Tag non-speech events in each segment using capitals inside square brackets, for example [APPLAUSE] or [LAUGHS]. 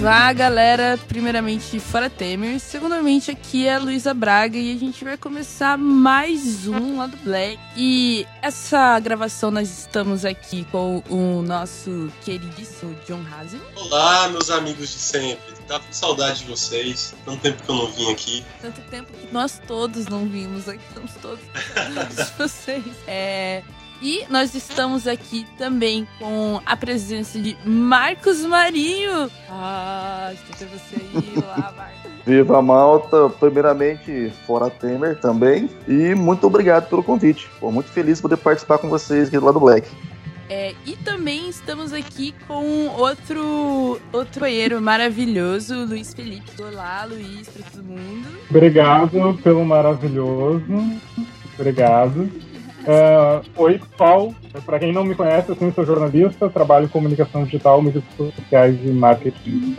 Vá, galera. Primeiramente, Fora Temer. Segundamente, aqui é a Luísa Braga e a gente vai começar mais um lá do Black. E essa gravação nós estamos aqui com o nosso queridíssimo John Hazen. Olá, meus amigos de sempre. Tava com saudade de vocês. Tanto tempo que eu não vim aqui. Tanto tempo que nós todos não vimos aqui. Estamos todos [LAUGHS] com saudade de vocês. É, e nós estamos aqui também com a presença de Marcos Marinho. Ah, estou você aí. Olá, [LAUGHS] Marcos. Viva Malta, primeiramente fora Temer também. E muito obrigado pelo convite. Estou muito feliz de poder participar com vocês aqui do lado do Black. É, e também estamos aqui com outro outro banheiro maravilhoso, Luiz Felipe. Olá, Luiz, para todo mundo. Obrigado pelo maravilhoso. Obrigado. Uh, oi, pessoal. Para quem não me conhece, eu sou jornalista, trabalho em comunicação digital, mídias sociais e marketing.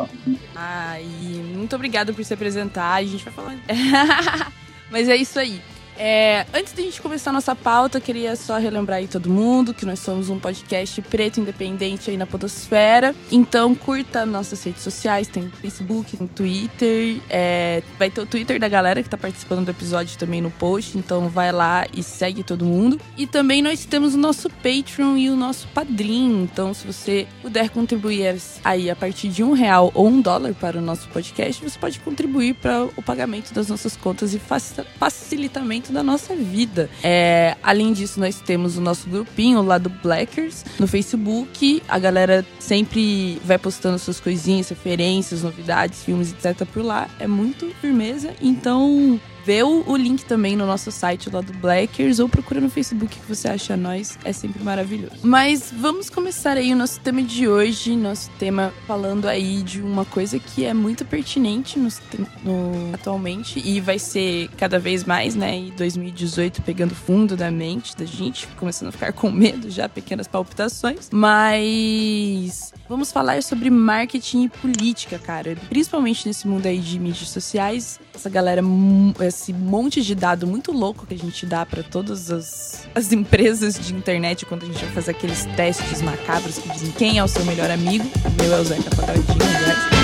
Ah, e muito obrigado por se apresentar. A gente vai falar. [LAUGHS] Mas é isso aí. É, antes a gente começar a nossa pauta, eu queria só relembrar aí todo mundo que nós somos um podcast preto independente aí na podosfera. Então curta nossas redes sociais, tem Facebook, tem Twitter, é, vai ter o Twitter da galera que tá participando do episódio também no post, então vai lá e segue todo mundo. E também nós temos o nosso Patreon e o nosso Padrim, então se você puder contribuir aí a partir de um real ou um dólar para o nosso podcast, você pode contribuir para o pagamento das nossas contas e facilitamento da nossa vida. É, além disso, nós temos o nosso grupinho lá do Blackers no Facebook. A galera sempre vai postando suas coisinhas, referências, novidades, filmes, etc. por lá. É muito firmeza. Então, vê o, o, link também no nosso site lá do Blackers ou procura no Facebook que você acha nós. É sempre maravilhoso. Mas vamos começar aí o nosso tema de hoje. Nosso tema falando aí de uma coisa que é muito pertinente no, no, atualmente e vai ser cada vez mais, né? Em 2018 pegando fundo da mente da gente, começando a ficar com medo já, pequenas palpitações. Mas vamos falar sobre marketing e política, cara. Principalmente nesse mundo aí de mídias sociais. Essa galera, esse monte de dado muito louco que a gente dá para todas as, as [LAUGHS] empresas de internet quando a gente vai fazer aqueles testes macabros que dizem quem é o seu melhor amigo. O meu é o Zeca Quadradinho, aliás. Lado,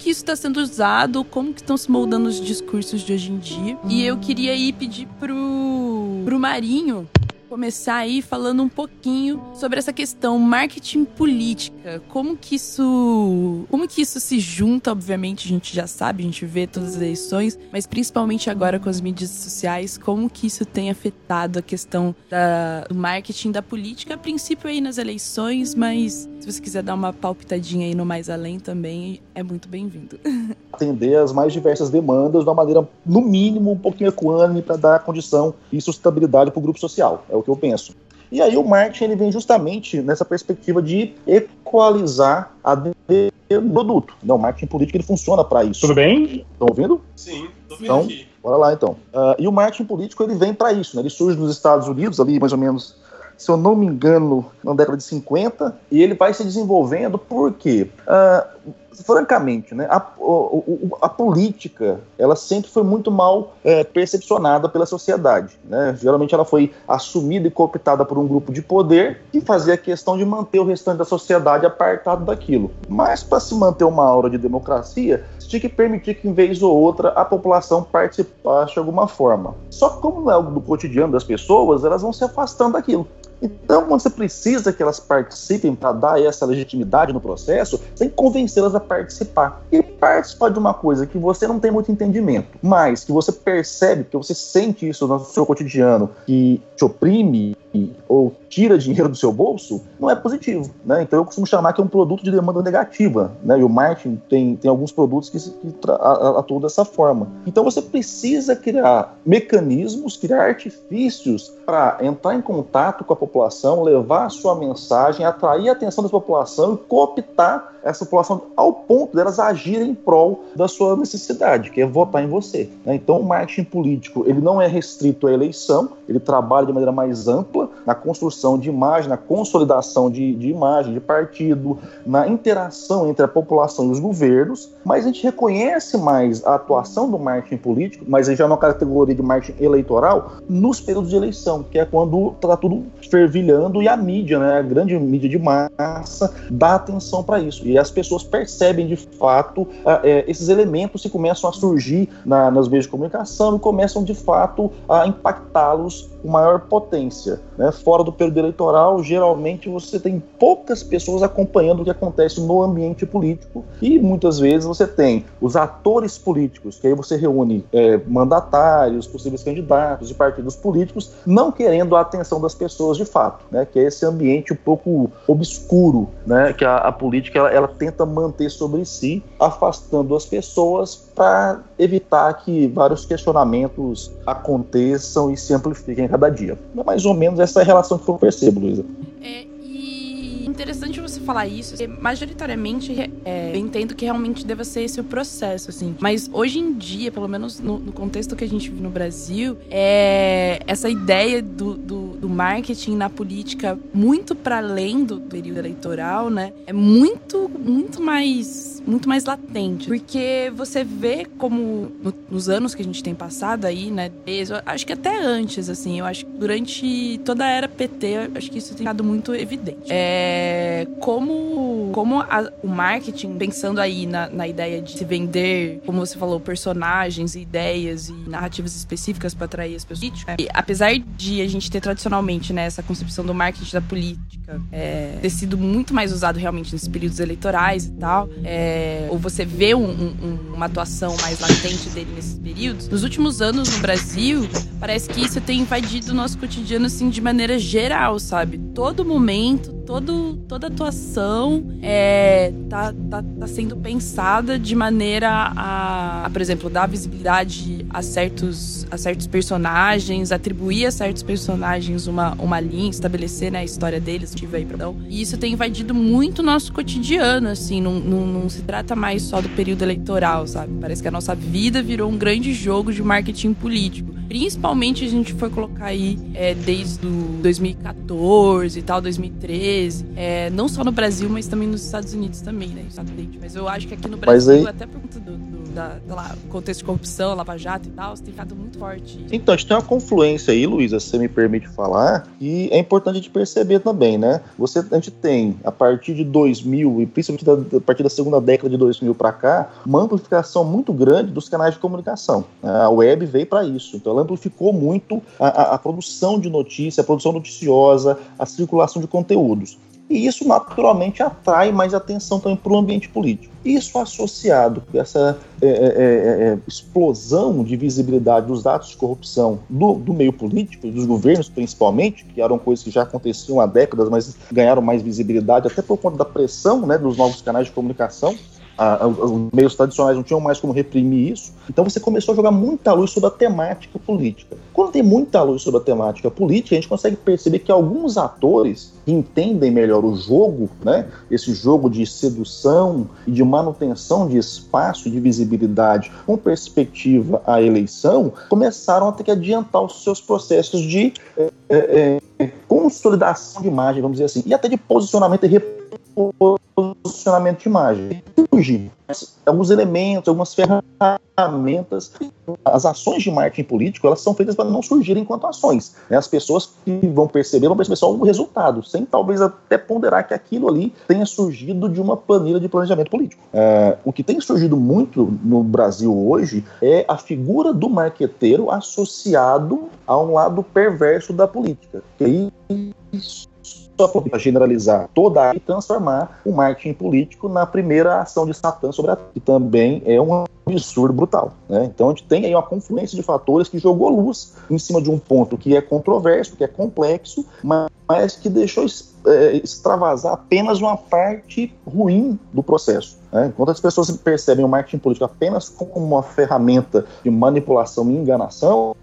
que isso está sendo usado, como que estão se moldando os discursos de hoje em dia. E eu queria aí pedir pro, pro Marinho começar aí falando um pouquinho sobre essa questão marketing política. Como que isso, como que isso se junta, obviamente, a gente já sabe, a gente vê todas as eleições, mas principalmente agora com as mídias sociais, como que isso tem afetado a questão da, do marketing da política, a princípio aí nas eleições, mas se você quiser dar uma palpitadinha aí no mais além também, é muito bem-vindo. [LAUGHS] Atender as mais diversas demandas de uma maneira, no mínimo, um pouquinho equânime para dar condição e sustentabilidade para o grupo social. É o que eu penso. E aí o marketing ele vem justamente nessa perspectiva de equalizar a do produto. Não, o marketing político ele funciona para isso. Tudo bem? Estão ouvindo? Sim, tô vendo Então, aqui. bora lá então. Uh, e o marketing político ele vem para isso, né? Ele surge nos Estados Unidos ali mais ou menos, se eu não me engano, na década de 50, e ele vai se desenvolvendo porque uh, francamente, né, a, a, a, política ela sempre foi muito mal é, percepcionada pela sociedade. Né? Geralmente ela foi assumida e cooptada por um grupo de poder que fazia questão de manter o restante da sociedade apartado daquilo. Mas para se manter uma aura de democracia, tinha que permitir que, em vez ou outra, a população participasse de alguma forma. Só que como é algo do cotidiano das pessoas, elas vão se afastando daquilo. Então, você precisa que elas participem para dar essa legitimidade no processo, que convencê-las a participar. E participar de uma coisa que você não tem muito entendimento, mas que você percebe, que você sente isso no seu cotidiano, que te oprime ou tira dinheiro do seu bolso, não é positivo. Né? Então eu costumo chamar que é um produto de demanda negativa. Né? E o marketing tem, tem alguns produtos que, que atuam dessa forma. Então você precisa criar mecanismos, criar artifícios para entrar em contato com a população, levar a sua mensagem, atrair a atenção da população e cooptar essa população ao ponto delas agirem em prol da sua necessidade, que é votar em você. Né? Então, o marketing político ele não é restrito à eleição, ele trabalha de maneira mais ampla na construção de imagem, na consolidação de, de imagem, de partido, na interação entre a população e os governos, mas a gente reconhece mais a atuação do marketing político, mas já na categoria de marketing eleitoral, nos períodos de eleição, que é quando está tudo fervilhando e a mídia, né, a grande mídia de massa, dá atenção para isso e as pessoas percebem de fato é, esses elementos que começam a surgir na, nas meios de comunicação e começam de fato a impactá-los com maior potência. Né? Fora do período eleitoral, geralmente você tem poucas pessoas acompanhando o que acontece no ambiente político e muitas vezes você tem os atores políticos, que aí você reúne é, mandatários, possíveis candidatos e partidos políticos, não querendo a atenção das pessoas de fato, né? que é esse ambiente um pouco obscuro né? que a, a política ela, ela tenta manter sobre si, afastando as pessoas para evitar que vários questionamentos aconteçam e se amplifiquem cada dia. É mais ou menos essa relação que eu percebo, Luísa. É, interessante você falar isso, porque majoritariamente é, eu entendo que realmente deva ser esse o processo, assim. Mas hoje em dia, pelo menos no, no contexto que a gente vive no Brasil, é essa ideia do, do, do marketing na política muito para além do período eleitoral, né? É muito, muito mais muito mais latente. Porque você vê como no, nos anos que a gente tem passado aí, né? Desde, acho que até antes, assim, eu acho que durante toda a era PT, acho que isso tem ficado muito evidente. É, como como a, o marketing, pensando aí na, na ideia de se vender, como você falou, personagens, ideias e narrativas específicas para atrair as pessoas. Né? E, apesar de a gente ter tradicionalmente né, essa concepção do marketing da política é, ter sido muito mais usado realmente nesses períodos eleitorais e tal, é, é, ou você vê um, um, uma atuação mais latente dele nesses períodos, nos últimos anos no Brasil, parece que isso tem invadido o nosso cotidiano assim de maneira geral, sabe? Todo momento, todo, toda atuação é, tá, tá, tá sendo pensada de maneira a, a, por exemplo, dar visibilidade a certos, a certos personagens, atribuir a certos personagens uma, uma linha, estabelecer né, a história deles, tive aí, perdão. E isso tem invadido muito o nosso cotidiano, assim, não, não, não se trata mais só do período eleitoral, sabe? Parece que a nossa vida virou um grande jogo de marketing político. Principalmente a gente foi colocar aí é, desde o 2014 e tal, 2013. É, não só no Brasil, mas também nos Estados Unidos também, né? Mas eu acho que aqui no Brasil, aí... até por conta do, do da, lá, contexto de corrupção, Lava Jato e tal, tem ficado muito forte. Então, a gente tem uma confluência aí, Luísa, se você me permite falar, e é importante gente perceber também, né? Você, a gente tem, a partir de 2000, e principalmente da, a partir da segunda década de 2000 para cá, uma amplificação muito grande dos canais de comunicação. A web veio para isso. Então, ela amplificou muito a, a, a produção de notícia, a produção noticiosa, a circulação de conteúdos. E isso naturalmente atrai mais atenção também para o ambiente político. Isso associado com essa é, é, é, é, explosão de visibilidade dos atos de corrupção do, do, meio político, dos governos principalmente, que eram coisas que já aconteciam há décadas, mas ganharam mais visibilidade até por conta da pressão né, dos novos canais de comunicação a, a, os meios tradicionais não tinham mais como reprimir isso. Então você começou a jogar muita luz sobre a temática política. Quando tem muita luz sobre a temática política, a gente consegue perceber que alguns atores que entendem melhor o jogo, né, esse jogo de sedução e de manutenção de espaço de visibilidade com perspectiva à eleição, começaram a ter que adiantar os seus processos de é, é consolidação de imagem, vamos dizer assim, e até de posicionamento e posicionamento de imagem. Surgem alguns elementos, algumas ferramentas. As ações de marketing político elas são feitas para não surgirem enquanto ações. Né? As pessoas que vão perceber vão perceber só o resultado, sem talvez até ponderar que aquilo ali tenha surgido de uma planilha de planejamento político. É, o que tem surgido muito no Brasil hoje é a figura do marqueteiro associado a um lado perverso da política. Que aí só para generalizar toda e transformar o marketing político na primeira ação de Satã sobre a que também é um absurdo brutal. Né? Então a gente tem aí uma confluência de fatores que jogou luz em cima de um ponto que é controverso, que é complexo, mas que deixou é, extravasar apenas uma parte ruim do processo. Né? Enquanto as pessoas percebem o marketing político apenas como uma ferramenta de manipulação e enganação,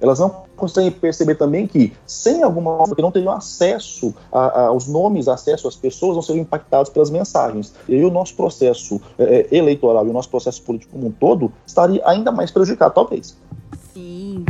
elas não conseguem perceber também que, sem alguma coisa, que não teriam acesso a, a, aos nomes, acesso às pessoas, não seriam impactados pelas mensagens. E o nosso processo é, é eleitoral e o nosso processo político como um todo estaria ainda mais prejudicado, talvez. Sim,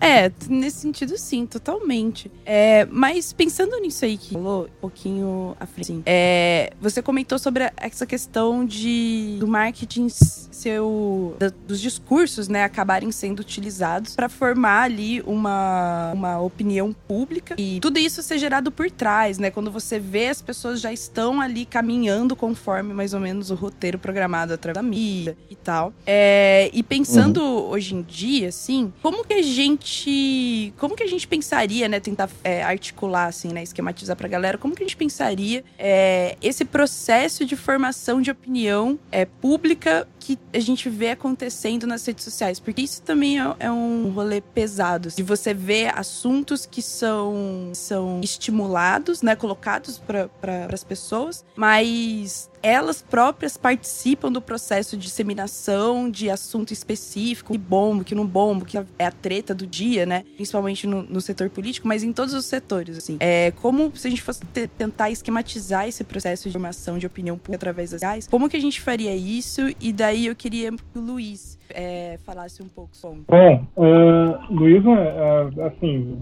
é, nesse sentido sim, totalmente. É, mas pensando nisso aí que falou um pouquinho à frente, assim, é, você comentou sobre essa questão de do marketing seu da, dos discursos, né, acabarem sendo utilizados para formar ali uma, uma opinião pública e tudo isso ser gerado por trás, né? Quando você vê as pessoas já estão ali caminhando conforme mais ou menos o roteiro programado através da mídia e tal. É, e pensando uhum. hoje em dia, assim, como que a gente. Como que a gente pensaria, né? Tentar é, articular, assim, né? Esquematizar pra galera, como que a gente pensaria é, esse processo de formação de opinião é, pública que a gente vê acontecendo nas redes sociais? Porque isso também é, é um rolê pesado. De você ver assuntos que são, são estimulados, né? Colocados para as pessoas, mas elas próprias participam do processo de disseminação de assunto específico, que bombo, que não bombo, que é a treta do dia, né? Principalmente no, no setor político, mas em todos os setores, assim. É, como se a gente fosse tentar esquematizar esse processo de formação de opinião pública através das reais, como que a gente faria isso? E daí eu queria que o Luiz é, falasse um pouco sobre. Bom, uh, Luiz, uh, assim,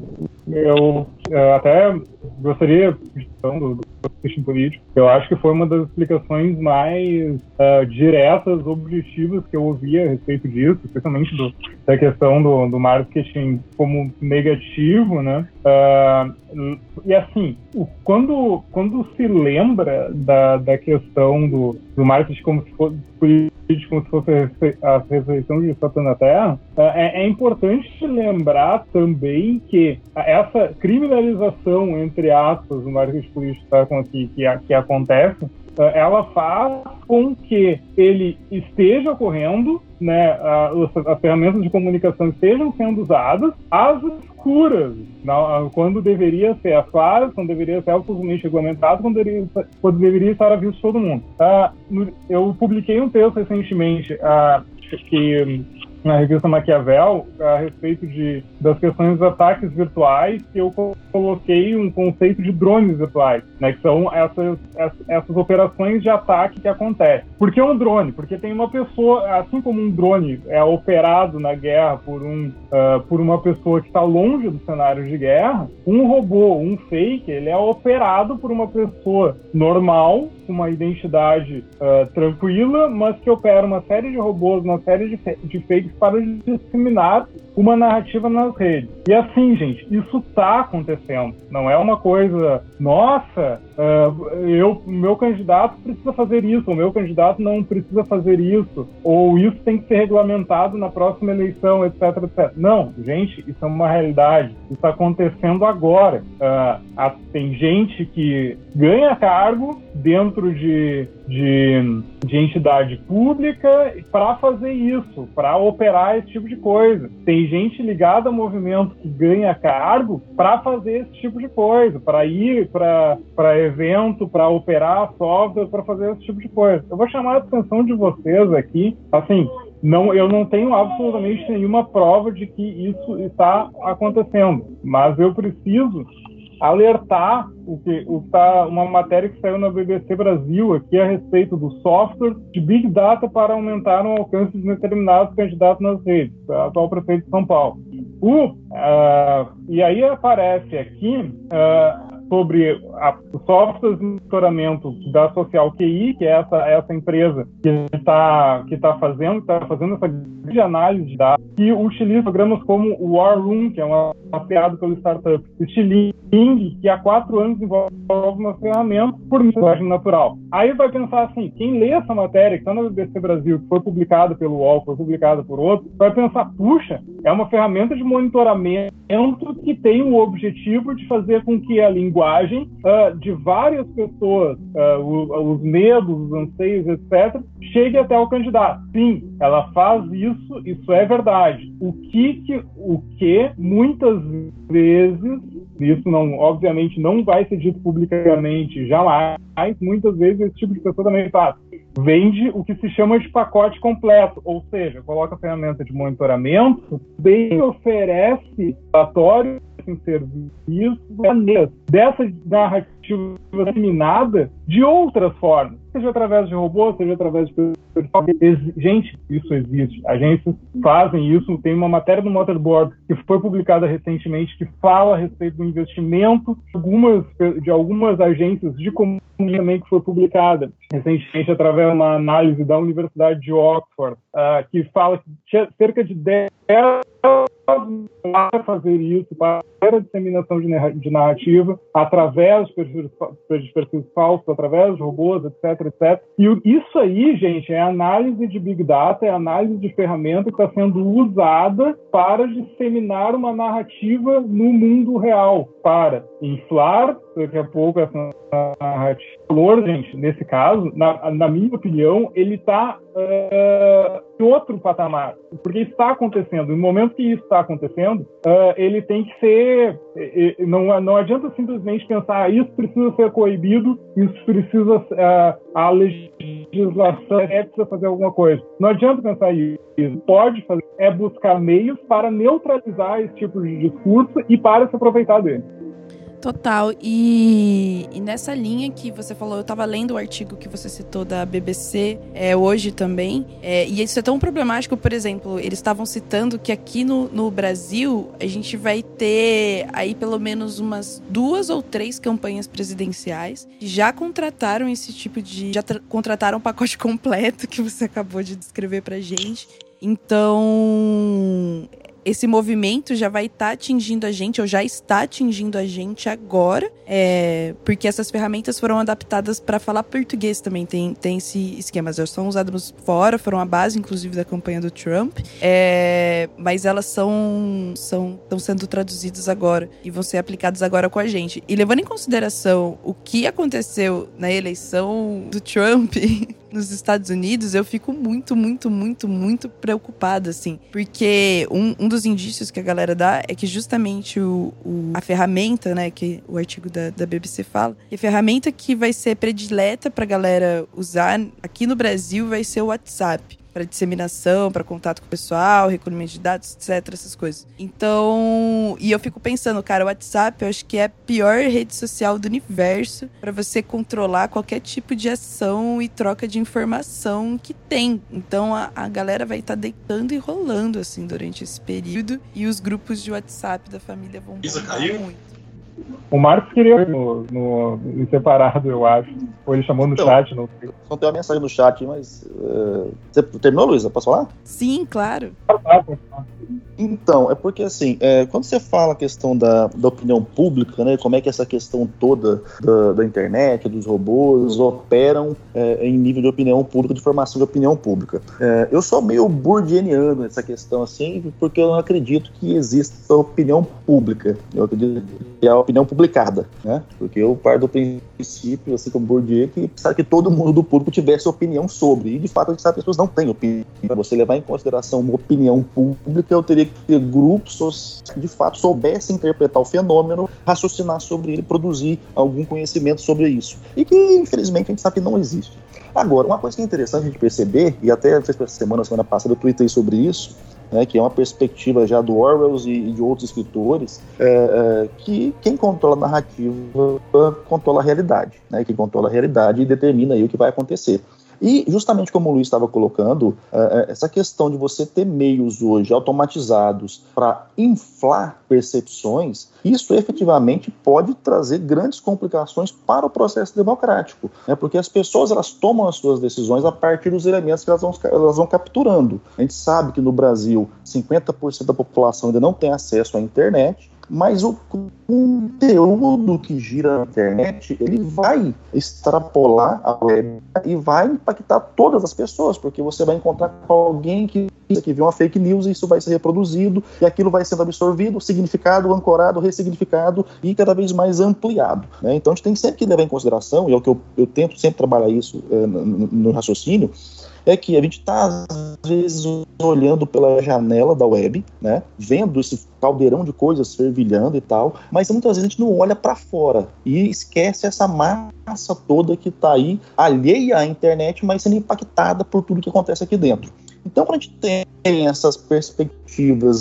eu uh, até gostaria de do, do político. Eu acho que foi uma das explicações mais uh, diretas, objetivas que eu ouvi a respeito disso, especialmente do, da questão do, do marketing como negativo, né? Uh, e assim, quando, quando se lembra da, da questão do, do marketing como se fosse como se fosse a ressurreição de Satã na Terra, é, é, importante lembrar também que essa criminalização, entre aspas, do marketing político tá, que, que, que acontece, ela faz com que ele esteja ocorrendo, né, as, as ferramentas de comunicação estejam sendo usadas às escuras, quando deveria ser às claras, quando deveria ser absolutamente regulamentado, quando deveria, quando deveria estar a vista de todo mundo. Uh, eu publiquei um texto recentemente uh, que na revista Maquiavel a respeito de, das questões dos ataques virtuais que eu coloquei um conceito de drones virtuais, né, que são essas, essas operações de ataque que acontecem. Por que um drone? Porque tem uma pessoa, assim como um drone é operado na guerra por, um, uh, por uma pessoa que está longe do cenário de guerra, um robô, um fake, ele é operado por uma pessoa normal, com uma identidade uh, tranquila, mas que opera uma série de robôs, uma série de, de fakes para disseminar uma narrativa nas redes. E assim, gente, isso está acontecendo. Não é uma coisa, nossa, uh, eu, meu candidato precisa fazer isso, o meu candidato não precisa fazer isso, ou isso tem que ser regulamentado na próxima eleição, etc, etc. Não, gente, isso é uma realidade. Isso está acontecendo agora. Uh, tem gente que ganha cargo dentro de, de, de entidade pública para fazer isso, para operar esse tipo de coisa. Tem gente ligada ao movimento que ganha cargo para fazer esse tipo de coisa, para ir para evento, para operar software, para fazer esse tipo de coisa. Eu vou chamar a atenção de vocês aqui, assim, não, eu não tenho absolutamente nenhuma prova de que isso está acontecendo, mas eu preciso alertar o que o tá uma matéria que saiu na BBC Brasil aqui a respeito do software de Big Data para aumentar o alcance de determinados candidatos nas redes, atual prefeito de São Paulo. O, uh, e aí aparece aqui uh, sobre a, o software de monitoramento da Social QI, que é essa, essa empresa que está que tá fazendo, está fazendo essa grande análise de dados que utiliza programas como o War Room, que é uma, mapeado pelo startup, Stiling, que há quatro anos desenvolve uma ferramenta por linguagem natural. Aí vai pensar assim, quem lê essa matéria que está na BBC Brasil, que foi publicada pelo UOL, foi publicada por outro, vai pensar, puxa, é uma ferramenta de monitoramento que tem o objetivo de fazer com que a linguagem uh, de várias pessoas, uh, os medos, os anseios, etc., chegue até o candidato. Sim, ela faz isso, isso é verdade. O que, que o que muitas vezes, isso não, obviamente não vai ser dito publicamente jamais, muitas vezes esse tipo de pessoa também faz. Vende o que se chama de pacote completo, ou seja, coloca a ferramenta de monitoramento, bem oferece relatório em serviço dessa narrativa disseminada de outras formas, seja através de robôs, seja através de gente, isso existe. Agências fazem isso. Tem uma matéria do Motorboard que foi publicada recentemente que fala a respeito do investimento de algumas, de algumas agências de comunicação que foi publicada recentemente através de uma análise da Universidade de Oxford, uh, que fala que cerca de 10 para fazer isso, para a disseminação de narrativa, através de perfis, de perfis falsos, através de robôs, etc, etc. E isso aí, gente, é análise de Big Data, é análise de ferramenta que está sendo usada para disseminar uma narrativa no mundo real, para inflar, daqui a pouco, essa narrativa. Valor, gente, nesse caso, na, na minha opinião, ele está uh, em outro patamar, porque está acontecendo. No momento que isso está acontecendo, uh, ele tem que ser. Não, não adianta simplesmente pensar ah, isso precisa ser coibido, isso precisa. Uh, a legislação é precisa fazer alguma coisa. Não adianta pensar isso. Pode fazer, é buscar meios para neutralizar esse tipo de discurso e para se aproveitar dele. Total. E, e, nessa linha que você falou, eu estava lendo o artigo que você citou da BBC é, hoje também. É, e isso é tão problemático, por exemplo, eles estavam citando que aqui no, no Brasil a gente vai ter aí pelo menos umas duas ou três campanhas presidenciais que já contrataram esse tipo de. já contrataram um pacote [LAUGHS] completo que você acabou de descrever pra gente. Então, esse movimento já vai estar tá atingindo a gente, ou já está atingindo a gente agora, é, porque essas ferramentas foram adaptadas para falar português também. Tem, tem esse esquema, elas são usadas fora, foram a base, inclusive, da campanha do Trump, é, mas elas são estão sendo traduzidas agora e vão ser aplicadas agora com a gente. E levando em consideração o que aconteceu na eleição do Trump [LAUGHS] nos Estados Unidos, eu fico muito, muito, muito, muito preocupada, assim. Porque um, um dos indícios que a galera dá é que justamente o, o a ferramenta, né, que o artigo da, da BBC fala, que a ferramenta que vai ser predileta pra galera usar aqui no Brasil vai ser o WhatsApp para disseminação, para contato com o pessoal, recolhimento de dados, etc, essas coisas. Então, e eu fico pensando, cara, o WhatsApp eu acho que é a pior rede social do universo para você controlar qualquer tipo de ação e troca de informação que tem. Então, a, a galera vai estar tá deitando e rolando assim durante esse período e os grupos de WhatsApp da família vão Isa caiu? muito. O Marcos queria no, no, no separado, eu acho. Ou ele chamou no então, chat. Não sei. Só tem uma mensagem no chat, mas. Uh, você terminou, Luísa? Posso falar? Sim, claro. Então, é porque assim, é, quando você fala a questão da, da opinião pública, né, como é que essa questão toda da, da internet, dos robôs, operam é, em nível de opinião pública, de formação de opinião pública. É, eu sou meio burdianiano nessa questão, assim, porque eu não acredito que exista opinião pública. Eu acredito que é a opinião publicada, né? Porque eu parto do princípio, assim como Bourdieu, que precisa que todo mundo do público tivesse opinião sobre. E, de fato, as pessoas não têm opinião. Para você levar em consideração uma opinião pública, eu teria que ter grupos que, de fato, soubessem interpretar o fenômeno, raciocinar sobre ele, produzir algum conhecimento sobre isso. E que, infelizmente, a gente sabe que não existe. Agora, uma coisa que é interessante a gente perceber, e até essa semana, semana passada, eu tuitei sobre isso, né, que é uma perspectiva já do Orwell e, de outros escritores, é, é, que quem controla a narrativa controla a realidade, né, quem controla a realidade e determina aí o que vai acontecer. E justamente como o Luiz estava colocando, uh, essa questão de você ter meios hoje automatizados para inflar percepções, isso efetivamente pode trazer grandes complicações para o processo democrático, né? porque as pessoas elas tomam as suas decisões a partir dos elementos que elas vão, elas vão capturando. A gente sabe que no Brasil 50% da população ainda não tem acesso à internet, mas o conteúdo que gira na internet ele vai extrapolar a web e vai impactar todas as pessoas, porque você vai encontrar alguém que, que viu uma fake news e isso vai ser reproduzido e aquilo vai sendo absorvido, significado, ancorado, ressignificado e cada vez mais ampliado. Né? Então a gente tem sempre que levar em consideração, e é o que eu, eu tento sempre trabalhar isso é, no, no raciocínio, é que a gente está, às vezes, olhando pela janela da web, né, vendo esse caldeirão de coisas fervilhando e tal, mas muitas vezes a gente não olha para fora e esquece essa massa toda que está aí, alheia à internet, mas sendo impactada por tudo que acontece aqui dentro. Então, quando a gente tem essas perspectivas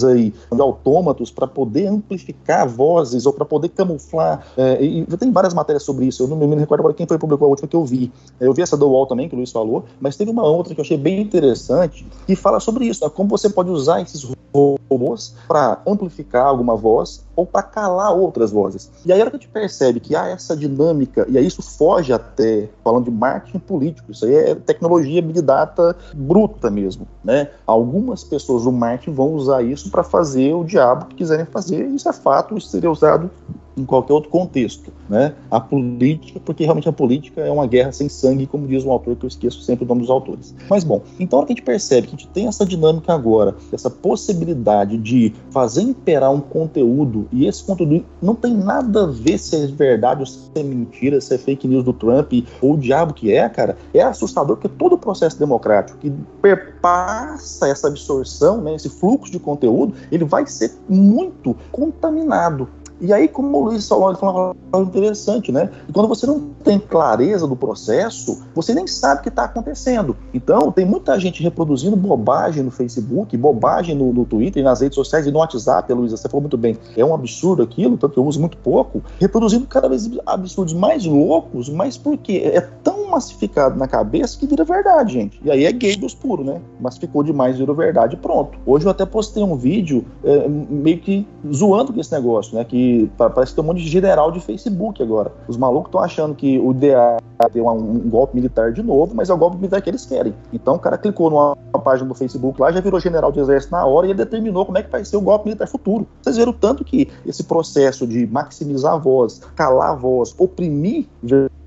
aí de autômatos para poder amplificar vozes ou para poder camuflar, é, e tem várias matérias sobre isso, eu não me recordo agora quem foi publicou a última que eu vi. Eu vi essa do UOL também, que o Luiz falou, mas teve uma outra que eu achei bem interessante, que fala sobre isso, né, como você pode usar esses robôs para amplificar alguma voz ou para calar outras vozes. E aí a hora que a gente percebe que há essa dinâmica, e aí isso foge até, falando de marketing político, isso aí é tecnologia Big Data bruta mesmo, né? Algumas pessoas do marketing vão usar isso para fazer o diabo que quiserem fazer, isso é fato, isso seria usado em qualquer outro contexto, né? A política, porque realmente a política é uma guerra sem sangue, como diz um autor que eu esqueço sempre o nome dos autores. Mas bom, então a gente percebe que a gente tem essa dinâmica agora, essa possibilidade de fazer imperar um conteúdo e esse conteúdo não tem nada a ver se é verdade ou se é mentira, se é fake news do Trump ou o diabo que é, cara, é assustador porque todo o processo democrático que perpassa essa absorção, né, esse fluxo de conteúdo, ele vai ser muito contaminado e aí, como o Luiz ele falou coisa interessante, né? Quando você não tem clareza do processo, você nem sabe o que está acontecendo. Então, tem muita gente reproduzindo bobagem no Facebook, bobagem no, no Twitter, nas redes sociais e no WhatsApp, Luiz, você falou muito bem. É um absurdo aquilo, tanto que eu uso muito pouco, reproduzindo cada vez absurdos mais loucos, mas por quê? É tão massificado na cabeça que vira verdade, gente. E aí é gay dos puros, né? Massificou demais, virou verdade, pronto. Hoje eu até postei um vídeo é, meio que zoando com esse negócio, né? Que parece que tem um monte de general de Facebook agora. Os malucos estão achando que o DA ter um, um, golpe militar de novo, mas é o golpe militar que eles querem. Então o cara clicou numa página do Facebook lá, já virou general de exército na hora e ele determinou como é que vai ser o golpe militar futuro. Vocês viram tanto que esse processo de maximizar a voz, calar a voz, oprimir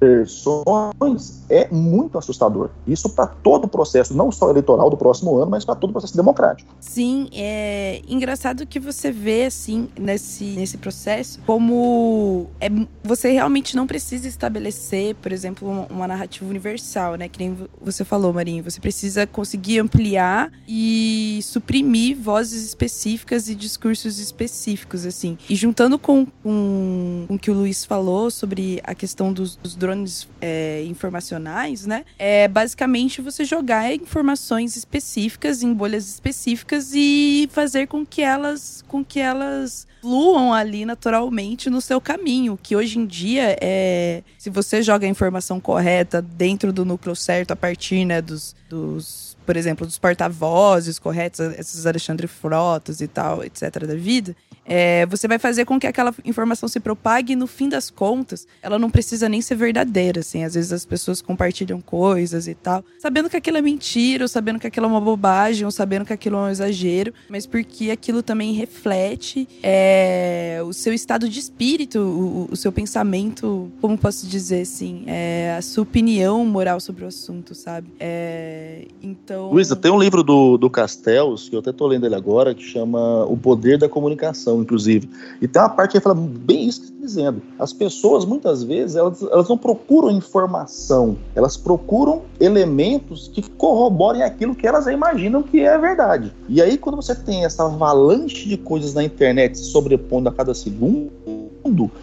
versões é muito assustador. Isso para todo o processo, não só eleitoral do próximo ano, mas para todo o processo democrático. Sim, é engraçado que você vê assim nesse, nesse processo como é, você realmente não precisa estabelecer, por exemplo, uma, uma narrativa universal, né? Que nem você falou, Marinho. Você precisa conseguir ampliar e suprimir vozes específicas e discursos específicos, assim. E juntando com, com, com o que o Luiz falou sobre a questão dos, dos drones é, informacionais, né? É basicamente você jogar informações específicas em bolhas específicas e fazer com que elas, com que elas fluam ali naturalmente no seu caminho, que hoje em dia é, se você joga a informação correta dentro do núcleo certo a partir, né, dos, dos por exemplo, dos porta-vozes corretos, esses Alexandre Frotas e tal, etc. da vida, é, você vai fazer com que aquela informação se propague e, no fim das contas, ela não precisa nem ser verdadeira, assim. Às vezes as pessoas compartilham coisas e tal, sabendo que aquilo é mentira, ou sabendo que aquilo é uma bobagem, ou sabendo que aquilo é um exagero, mas porque aquilo também reflete é, o seu estado de espírito, o, o, seu pensamento, como posso dizer, assim, é, a sua opinião moral sobre o assunto, sabe? É, então. Luísa, tem um livro do, do Castells, que eu até tô lendo ele agora, que chama O Poder da Comunicação, inclusive. E tem uma parte que fala bem isso que está dizendo. As pessoas, muitas vezes, elas, elas não procuram informação, elas procuram elementos que corroborem aquilo que elas imaginam que é verdade. E aí, quando você tem essa avalanche de coisas na internet se sobrepondo a cada segundo,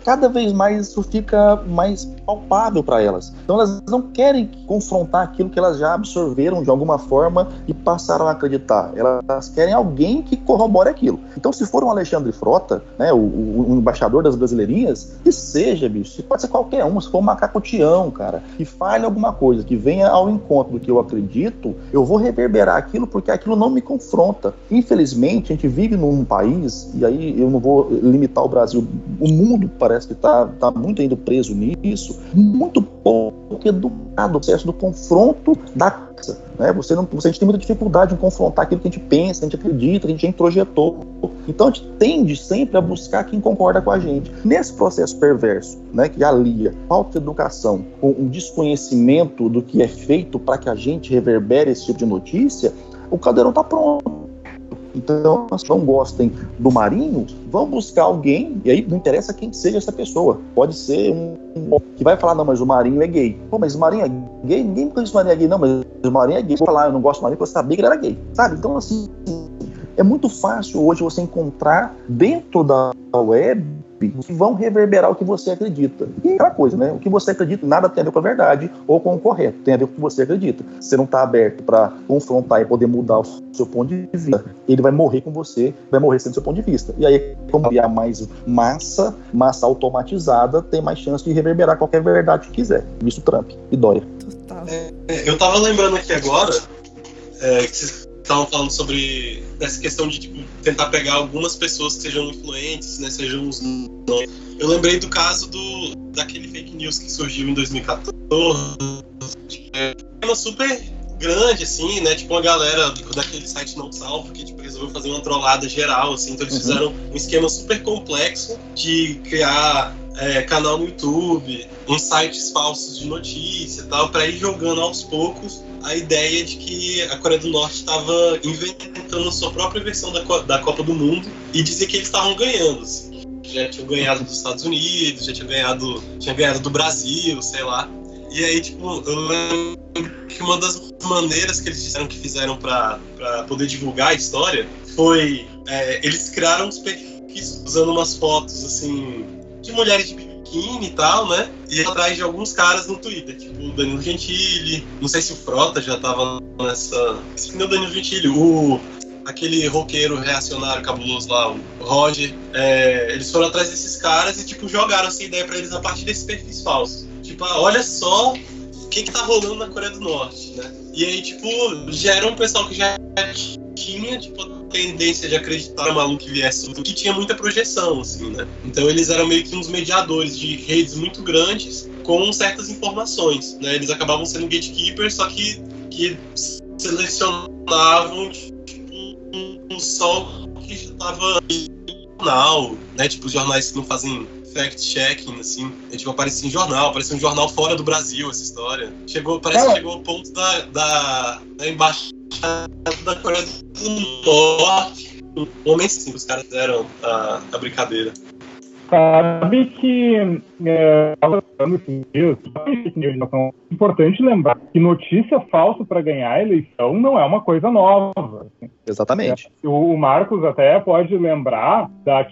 cada vez mais isso fica mais palpável para elas. Então elas não querem confrontar aquilo que elas já absorveram de alguma forma e passaram a acreditar. Elas querem alguém que corrobore aquilo. Então, se for um Alexandre Frota, né, o, o, o embaixador das brasileirinhas, que seja, bicho, pode ser qualquer um, se for um macaco Tião, cara, que fale alguma coisa, que venha ao encontro do que eu acredito, eu vou reverberar aquilo porque aquilo não me confronta. Infelizmente, a gente vive num país, e aí eu não vou limitar o Brasil, o mundo parece que está tá muito ainda preso nisso, muito pouco educado processo do confronto da casa. Né? Você, não, você a gente tem muita dificuldade em confrontar aquilo que a gente pensa, a gente acredita, a gente já introjetou. Então a gente tende sempre a buscar quem concorda com a gente. Nesse processo perverso, né, que alia falta de educação com um desconhecimento do que é feito para que a gente reverbere esse tipo de notícia, o caldeirão está pronto. Então, se não gostem do Marinho, vão buscar alguém, e aí não interessa quem seja essa pessoa. Pode ser um, que vai falar, não, mas o Marinho é gay. Pô, mas o Marinho é gay? Ninguém que o Marinho é gay, não, mas o Marinho é gay. Vou falar, eu não gosto do Marinho porque você sabia que ele era gay. Sabe? Então, assim, é muito fácil hoje você encontrar dentro da web que vão reverberar o que você acredita. E aquela coisa, né? O que você acredita nada tem a ver com a verdade ou com o correto, tem a ver com o que você acredita. Se você não está aberto para confrontar e poder mudar o seu ponto de vista, ele vai morrer com você, vai morrer sendo seu ponto de vista. E aí, como há mais massa, massa automatizada, tem mais chance de reverberar qualquer verdade que quiser. Isso Trump e Dória. Total. É, eu tava lembrando aqui agora é, que estavam falando sobre essa questão de tipo, tentar pegar algumas pessoas que sejam influentes, né, sejam os. Eu lembrei do caso do daquele fake news que surgiu em 2014, é uma super grande assim, né, tipo uma galera daquele site não salvo que tipo resolveu fazer uma trollada geral assim, então eles Uhum. fizeram um esquema super complexo de criar é, canal no YouTube, uns sites falsos de notícia e tal, para ir jogando aos poucos a ideia de que a Coreia do Norte estava inventando a sua própria versão da, Co- da Copa do Mundo e dizer que eles estavam ganhando. assim. Já tinham ganhado dos Estados Unidos, já tinham ganhado, tinha ganhado do Brasil, sei lá. E aí, tipo, eu lembro que uma das maneiras que eles disseram que fizeram para poder divulgar a história foi é, eles criaram uns perfis usando umas fotos assim de mulheres de biquíni e tal, né? E atrás de alguns caras no Twitter, tipo o Danilo Gentili, não sei se o Frota já tava nessa. Esse não é o Danilo Gentili, o aquele roqueiro reacionário cabuloso lá, o Roger, é, eles foram atrás desses caras e tipo jogaram essa ideia pra eles a partir desses perfis falsos. Tipo, ah, olha só o que que tá rolando na Coreia do Norte, né? E aí, tipo, gera um pessoal que já tinha, tipo, tendência de acreditar no maluco que viesse, que tinha muita projeção, assim, né? Então eles eram meio que uns mediadores de redes muito grandes com certas informações, né? Eles acabavam sendo gatekeepers, só que, que selecionavam, tipo, um, um só que já tava jornal, né? Tipo, os jornais que não fazem fact-checking, assim. É, tipo, aparecia em jornal, aparecia um jornal fora do Brasil, essa história. Chegou, parece que Cara. chegou ao ponto da, da, da embaixada da Coreia do Norte. Um momento assim, os caras fizeram a, a brincadeira. Sabe que é, é importante lembrar que notícia falsa para ganhar a eleição não é uma coisa nova. assim. Exatamente. O, o Marcos até pode lembrar da,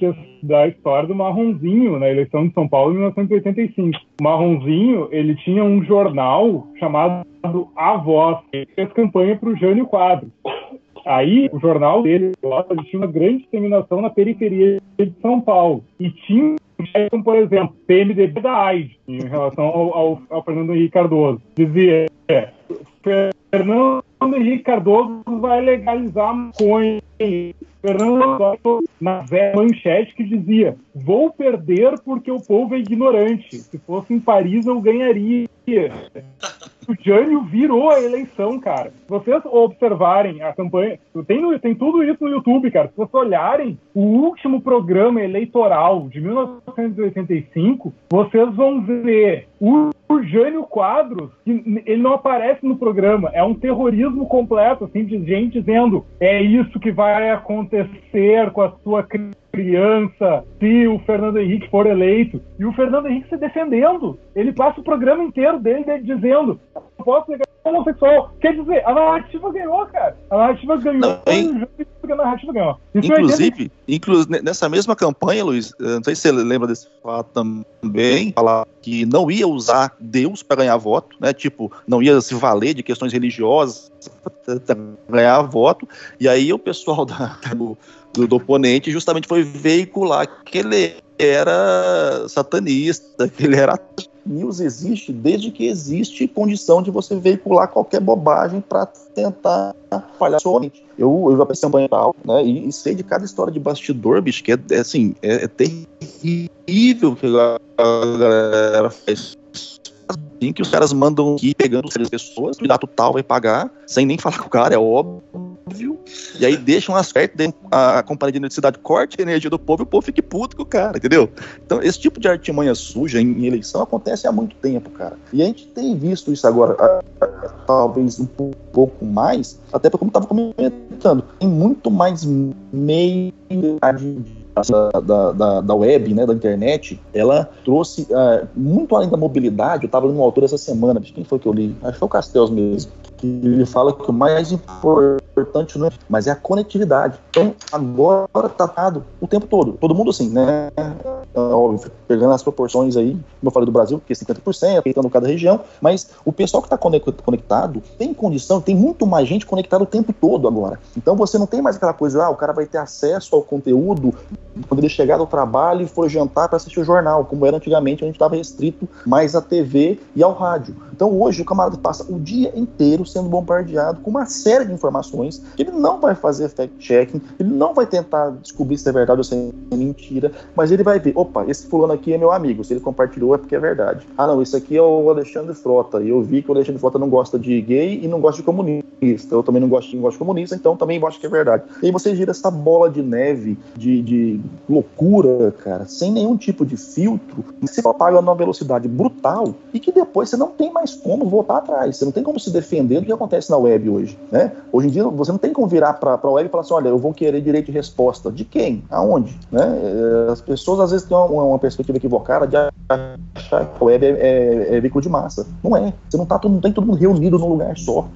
da história do Marronzinho na eleição de São Paulo em 1985. O Marronzinho, ele tinha um jornal chamado A Voz, que fez campanha para o Jânio Quadros. Aí, o jornal dele ele tinha uma grande disseminação na periferia de São Paulo. E tinha, como, por exemplo, PMDB da AIDS, em relação ao, ao- ao Fernando Henrique Cardoso. Dizia, é, Fernando Henrique Cardoso vai legalizar maconha. Fernando Cardoso na velha manchete que dizia: Vou perder porque o povo é ignorante. Se fosse em Paris, eu ganharia. O Jânio virou a eleição, cara. Se vocês observarem a campanha, tem, tem tudo isso no YouTube, cara. Se vocês olharem o último programa eleitoral de 1985, vocês vão ver o, o Jânio Quadros, ele não aparece no programa, é um terrorismo completo, assim, de gente dizendo é isso que vai acontecer com a sua cri- criança se o Fernando Henrique for eleito. E o Fernando Henrique se defendendo. Ele passa o programa inteiro dele, dele dizendo eu posso negar homossexual. Quer dizer, a narrativa ganhou, cara. A narrativa ganhou Não, a narrativa ganhou. Isso Inclusive, inclu- nessa mesma campanha, Luiz, eh, não sei se você lembra desse fato também, falar que não ia usar Deus para ganhar voto, né? Tipo, não ia se valer de questões religiosas para ganhar voto. E aí o pessoal [LAUGHS] da- do, do oponente justamente foi veicular que ele era satanista, que ele era news existe desde que existe condição de você veicular qualquer bobagem para tentar falhar sua mente. Eu, eu já pensei em tal, né? E, e sei de cada história de bastidor, bicho, que é, é assim, é, é terrível que a, galera faz. Assim, que os caras mandam ir pegando três pessoas, o candidato tal vai pagar, sem nem falar com o cara, é óbvio. E aí deixam as perto a, a companhia de eletricidade corte a energia do povo e o povo fica puto com o cara, entendeu? Então, esse tipo de artimanha suja em, em eleição acontece há muito tempo, cara. E a gente tem visto isso agora, a- a- talvez um pou- pouco mais, até porque, como estava comentando, tem muito mais meio de da, da, da, web, né, da internet, ela trouxe ah, muito além da mobilidade. Eu estava lendo um autor essa semana, bicho, quem foi que eu li? Acho que foi o Castells mesmo. Que ele fala que o mais importante não é, mas é a conectividade. Então, agora está dado o tempo todo. Todo mundo assim, né? É óbvio, pegando as proporções aí, como eu falei do Brasil, porque 50%, respeitando cada região, mas o pessoal que está conectado tem condição, tem muito mais gente conectada o tempo todo agora. Então você não tem mais aquela coisa, ah, o cara vai ter acesso ao conteúdo quando ele chegar do trabalho e for jantar para assistir o jornal, como era antigamente, a gente estava restrito mais à TV e ao rádio. Então hoje o camarada passa o dia inteiro sendo bombardeado com uma série de informações que ele não vai fazer fact-checking, ele não vai tentar descobrir se é verdade ou se é mentira, mas ele vai ver, opa, esse fulano aqui é meu amigo, se ele compartilhou é porque é verdade. Ah não, esse aqui é o Alexandre Frota, e eu vi que o Alexandre Frota não gosta de gay e não gosta de comunista, eu também não gosto não gosto de comunista, então também acho que é verdade. E aí você gira essa bola de neve, de, de loucura, cara, sem nenhum tipo de filtro, você propaga numa velocidade brutal e que depois você não tem mais como voltar atrás, você não tem como se defender do que acontece na web hoje, né? Hoje em dia você não tem como virar para a web e falar assim, olha, eu vou querer direito de resposta. De quem? Aonde? Né? É, As pessoas às vezes têm uma, uma perspectiva equivocada de achar que a web é, é- é veículo de massa. Não é. Você não, tá, não tem todo mundo reunido num lugar só.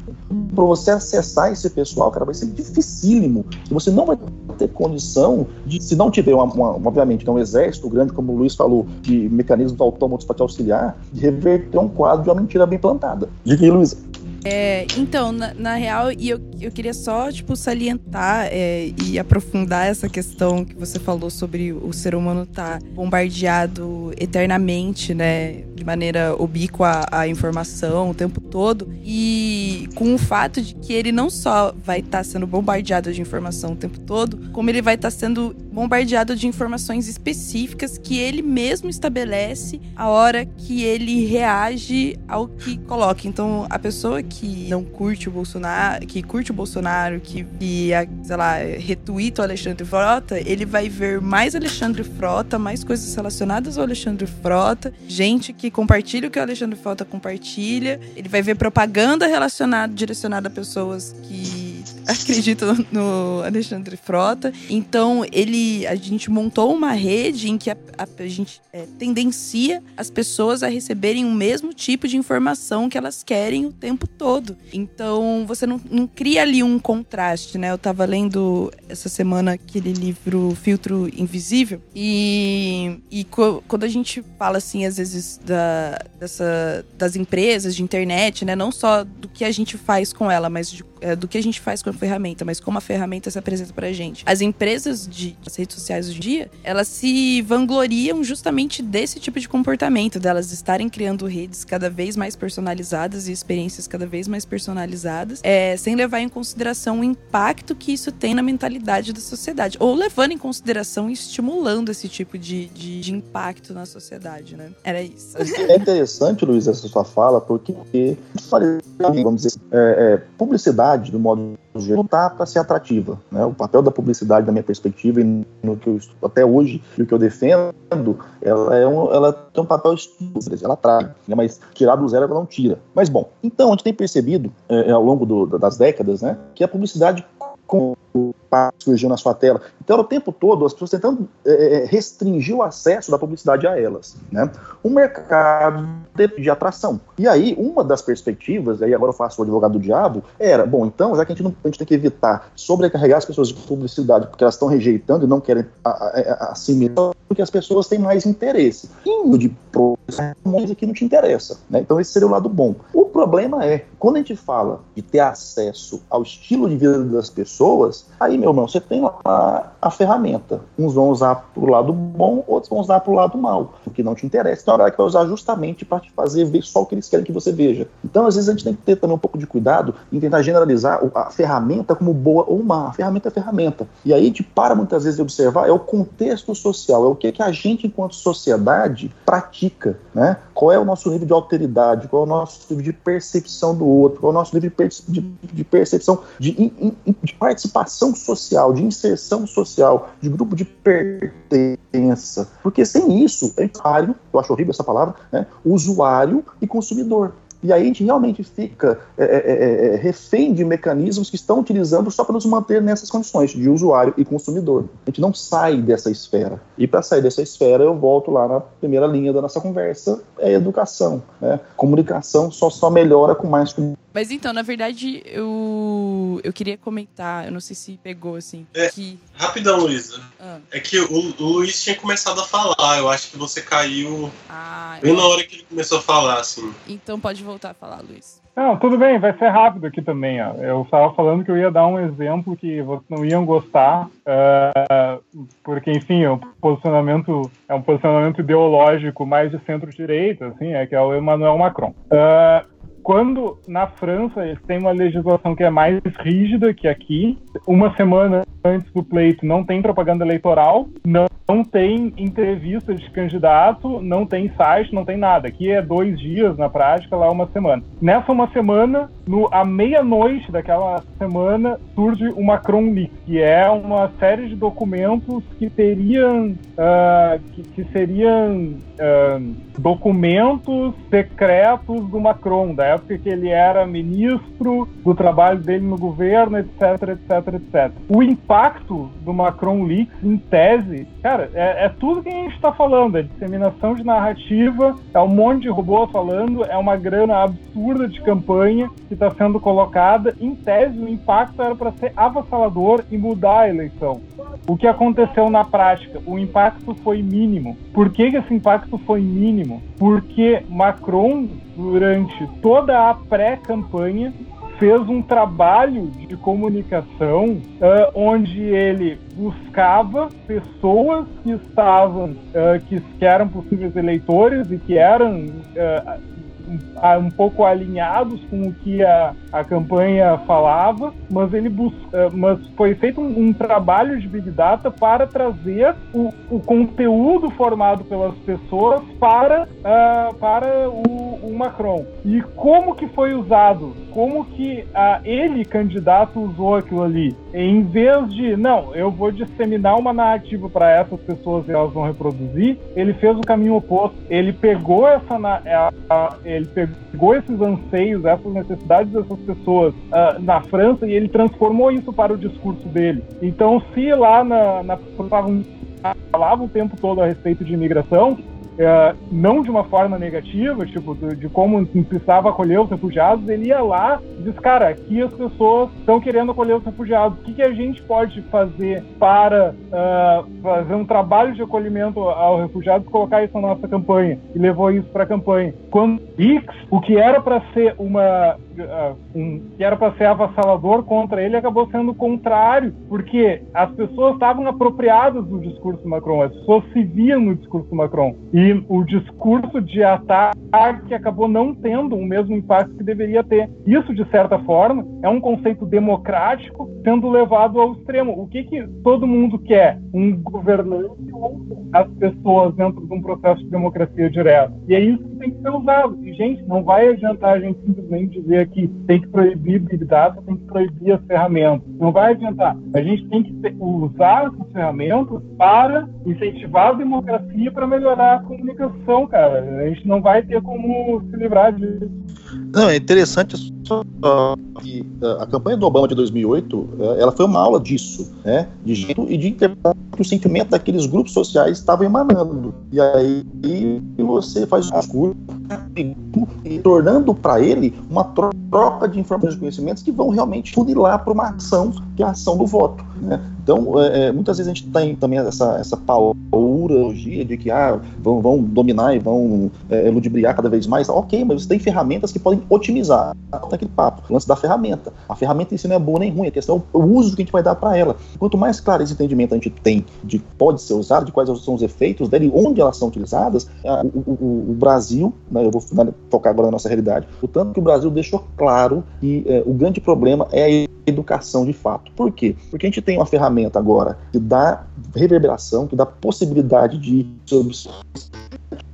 Para você acessar esse pessoal, cara, vai ser dificílimo. Você não vai ter condição de, se não tiver, uma, uma- obviamente, né, um exército grande, como o Luiz falou, de mecanismos autômatos para te auxiliar, de reverter um quadro de uma mentira bem plantada. Diga aí, Luiz. É, então, na, na real, e eu, eu queria só, tipo, salientar é, e aprofundar essa questão que você falou sobre o ser humano estar bombardeado eternamente, né? De maneira obíqua a informação o tempo todo. E com o fato de que ele não só vai estar sendo bombardeado de informação o tempo todo, como ele vai estar sendo bombardeado de informações específicas que ele mesmo estabelece a hora que ele reage ao que coloca. Então, a pessoa que não curte o Bolsonaro, que curte o Bolsonaro, que, que sei lá, retuita o Alexandre Frota, ele vai ver mais Alexandre Frota, mais coisas relacionadas ao Alexandre Frota, gente que compartilha o que o Alexandre Frota compartilha, ele vai ver propaganda relacionada, direcionada a pessoas que [LAUGHS] acreditam no Alexandre Frota. Então, ele, a gente montou uma rede em que a, a- a gente é, tendencia as pessoas a receberem o mesmo tipo de informação que elas querem o tempo todo. Então, você não, não cria ali um contraste, né? Eu tava lendo essa semana aquele livro Filtro Invisível e, e co- quando a gente fala, assim, às vezes da, dessa, das empresas de internet, né? Não só do que a gente faz com ela, mas de é, do que a gente faz com a ferramenta, mas como a ferramenta se apresenta pra gente. As empresas de as redes sociais hoje em dia, elas se vangloriam justamente desse tipo de comportamento, delas estarem criando redes cada vez mais personalizadas e experiências cada vez mais personalizadas, é, sem levar em consideração o impacto que isso tem na mentalidade da sociedade, ou levando em consideração e estimulando esse tipo de, de, de impacto na sociedade, né? Era isso. É interessante, Luiz, essa sua fala, porque, vamos dizer, é, é, publicidade, do modo geral, está para ser atrativa. Né? O papel da publicidade, da minha perspectiva, e no que eu estudo até hoje, e o que eu defendo, ela, é um, ela tem um papel estudo, ela traz, né? mas tirar do zero ela não tira. Mas, bom, então a gente tem percebido, é, ao longo do, das décadas, né, que a publicidade com surgiu na sua tela. Então, era o tempo todo as pessoas tentando é, restringir o acesso da publicidade a elas. Né? Um mercado de atração. E aí, uma das perspectivas, aí agora eu faço o advogado do diabo, era, bom, então, já que a gente, não, a gente tem que evitar sobrecarregar as pessoas de publicidade porque elas estão rejeitando e não querem assimilar, porque as pessoas têm mais interesse. Indo de coisa que não te interessa. Né? Então, esse seria o lado bom. O problema é, quando a gente fala de ter acesso ao estilo de vida das pessoas, aí, meu irmão, você tem a, a ferramenta. Uns vão usar para o lado bom, outros vão usar para o lado mal, o que não te interessa. Então, a galera que vai usar justamente para te fazer ver só o que eles querem que você veja. Então, às vezes, a gente tem que ter também um pouco de cuidado em tentar generalizar a ferramenta como boa ou má. A ferramenta é ferramenta. E aí, a gente para muitas vezes de observar é o contexto social, é o que, que a gente, enquanto sociedade, pratica. Né? Qual é o nosso nível de alteridade, qual é o nosso nível de percepção do outro, qual é o nosso nível de, de percepção, de, de participação social, de inserção social, de grupo de pertença. Porque sem isso, é usuário, eu acho horrível essa palavra, né? usuário e consumidor. E aí a gente realmente fica é, é, é, é, refém de mecanismos que estão utilizando só para nos manter nessas condições de usuário e consumidor. A gente não sai dessa esfera. E para sair dessa esfera, eu volto lá na primeira linha da nossa conversa, é educação. Né? Comunicação só, só melhora com mais mas então, na verdade, eu, eu queria comentar, eu não sei se pegou assim. É, que... Rapidão, Luísa. Ah. É que o, o, Luiz tinha começado a falar, eu acho que você caiu ah, bem eu... na hora que ele começou a falar, assim. Então pode voltar a falar, Luiz. Não, tudo bem, vai ser rápido aqui também. Ó. Eu estava falando que eu ia dar um exemplo que vocês não iam gostar, uh, porque, enfim, o posicionamento é um posicionamento ideológico mais de centro-direita, assim, é que é o Emmanuel Macron. Uh, quando na França eles têm uma legislação que é mais rígida que aqui, uma semana antes do pleito não tem propaganda eleitoral, não, não tem entrevista de candidato, não tem site, não tem nada. Aqui é dois dias na prática, lá uma semana. Nessa uma semana, no, à meia-noite daquela semana, surge o Macron Leak, que é uma série de documentos que teriam, uh, que, que, seriam uh, documentos secretos do Macron, da época que ele era ministro, do trabalho dele no governo, etc, etc, etc. O impacto do Macron Leaks, em tese, cara, é, é tudo que a gente está falando, é disseminação de narrativa, é um monte de robô falando, é uma grana absurda de campanha que está sendo colocada. Em tese, o impacto era para ser avassalador e mudar a eleição. O que aconteceu na prática? O impacto foi mínimo. Por que, que esse impacto foi mínimo? Porque Macron, durante toda a pré-campanha, fez um trabalho de comunicação uh, onde ele buscava pessoas que estavam, uh, que, que, eram possíveis eleitores e que eram uh, um pouco alinhados com o que a, a campanha falava, mas ele bus eh, mas foi feito um, um, trabalho de Big Data para trazer o, o conteúdo formado pelas pessoas para, uh, para o, o, Macron. E como que foi usado? Como que uh, ele, candidato, usou aquilo ali? Em vez de, não, eu vou disseminar uma narrativa para essas pessoas e elas vão reproduzir, ele fez o caminho oposto. Ele pegou essa, ele pegou esses anseios, essas necessidades dessas pessoas uh, na França e ele transformou isso para o discurso dele. Então, se lá na, na falava o tempo todo a respeito de imigração, é, não de uma forma negativa, tipo, de, de, como precisava acolher os refugiados, ele ia lá e diz, cara, aqui as pessoas estão querendo acolher os refugiados, o que, que a gente pode fazer para uh, fazer um trabalho de acolhimento aos refugiados e colocar isso na nossa campanha? E levou isso para a campanha. Quando X, o que era para ser uma uh, um, que era para ser avassalador contra ele acabou sendo o contrário, porque as pessoas estavam apropriadas do discurso Macron, as pessoas se viam no discurso Macron. E o discurso de ataque acabou não tendo o mesmo impacto que deveria ter. Isso, de certa forma, é um conceito democrático sendo levado ao extremo. O que, que todo mundo quer? Um governante ou as pessoas dentro de um processo de democracia direta. E é isso que tem que ser usado. E, gente, não vai adiantar a gente simplesmente dizer que tem que proibir Big Data, tem que proibir as ferramentas. Não vai adiantar. A gente tem que usar essas ferramentas para incentivar a democracia para melhorar a comunicação, cara. A gente não vai ter como se livrar disso. Não, é interessante que uh, a campanha do Obama de 2008, uh, ela foi uma aula disso, né? De jeito e de interpretar que o sentimento daqueles grupos sociais estava emanando. E aí e você faz um discurso tornando para ele uma troca de informações e conhecimentos que vão realmente funilar para uma ação, que é a ação do voto. Né? Então, é, muitas vezes a gente tem também essa, essa paurologia de que ah, vão, vão dominar e vão é, ludibriar cada vez mais. Ok, mas você tem ferramentas que podem otimizar. Aquele papo, o lance da ferramenta. A ferramenta em si não é boa nem ruim, a questão é o uso que a gente vai dar para ela. Quanto mais claro esse entendimento a gente tem de pode ser usado, de quais são os efeitos dele, onde elas são utilizadas, o, o, o Brasil, né, eu vou focar agora na nossa realidade, o tanto que o Brasil deixou claro que é, o grande problema é a educação de fato. Por quê? Porque a gente tem uma ferramenta agora que dá reverberação, que dá possibilidade de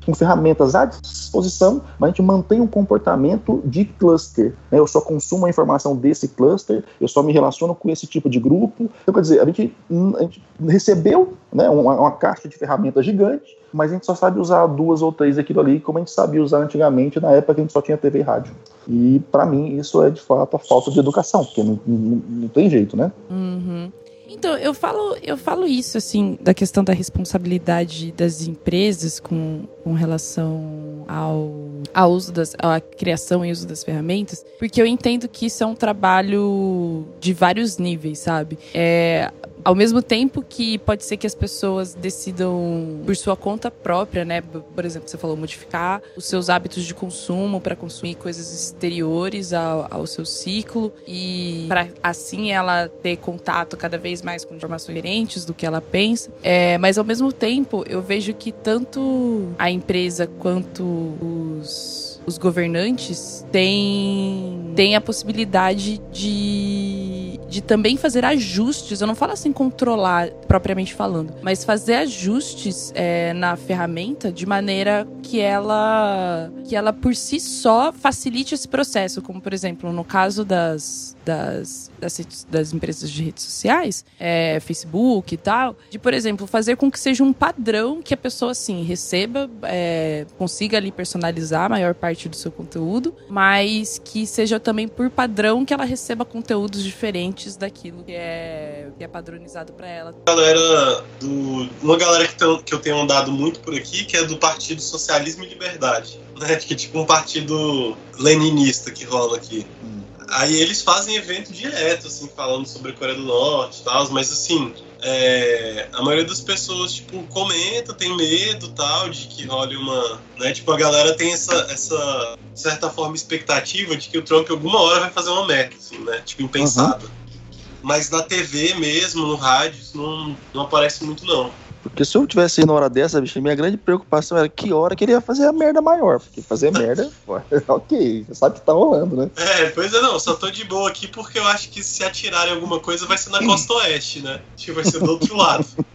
com ferramentas à disposição, mas a gente mantém um comportamento de cluster. Né? Eu só consumo a informação desse cluster, eu só me relaciono com esse tipo de grupo. Então, quer dizer, a gente, a gente recebeu né, uma, uma, caixa de ferramentas gigante, mas a gente só sabe usar duas ou três daquilo ali, como a gente sabia usar antigamente, na época que a gente só tinha TV e rádio. E, para mim, isso é de fato a falta de educação, porque não, não, não tem jeito, né? Uhum. Então, eu falo, eu falo isso, assim, da questão da responsabilidade das empresas com, com relação ao, ao uso das, à criação e uso das ferramentas, porque eu entendo que isso é um trabalho de vários níveis, sabe? É, ao mesmo tempo que pode ser que as pessoas decidam por sua conta própria, né? Por exemplo, você falou modificar os seus hábitos de consumo para consumir coisas exteriores ao, ao seu ciclo e para assim ela ter contato cada vez mais com informações diferentes do que ela pensa. É, mas ao mesmo tempo, eu vejo que tanto a empresa quanto os os governantes têm, têm a possibilidade de, de também fazer ajustes. Eu não falo assim controlar propriamente falando, mas fazer ajustes é, na ferramenta de maneira que ela que ela por si só facilite esse processo, como por exemplo no caso das das, das, das, empresas de redes sociais, é, Facebook e tal, de, por exemplo, fazer com que seja um padrão que a pessoa, assim, receba, é, consiga ali personalizar a maior parte do seu conteúdo, mas que seja também por padrão que ela receba conteúdos diferentes daquilo que é, que é padronizado para ela. Galera do, uma galera que, tem, que eu tenho andado muito por aqui, que é do Partido Socialismo e Liberdade, né? Que é tipo um partido leninista que rola aqui. Hum. Aí eles fazem evento direto, assim, falando sobre a Coreia do Norte e tal, mas assim, é, a maioria das pessoas, tipo, comenta, tem medo tal, de que role uma. Né, tipo, a galera tem essa, essa certa forma expectativa de que o Trump alguma hora vai fazer uma merda, assim, né? Tipo, impensada. Uhum. Mas na TV mesmo, no rádio, isso não, não aparece muito, não. Porque se eu tivesse indo na hora dessa, bicho, minha grande preocupação era que hora que ele ia fazer a merda maior. Porque fazer merda, [LAUGHS] ok, sabe que tá rolando, né? É, pois é, não, só tô de boa aqui porque eu acho que se atirarem alguma coisa vai ser na costa oeste, né? Tipo, vai ser do outro lado. [LAUGHS]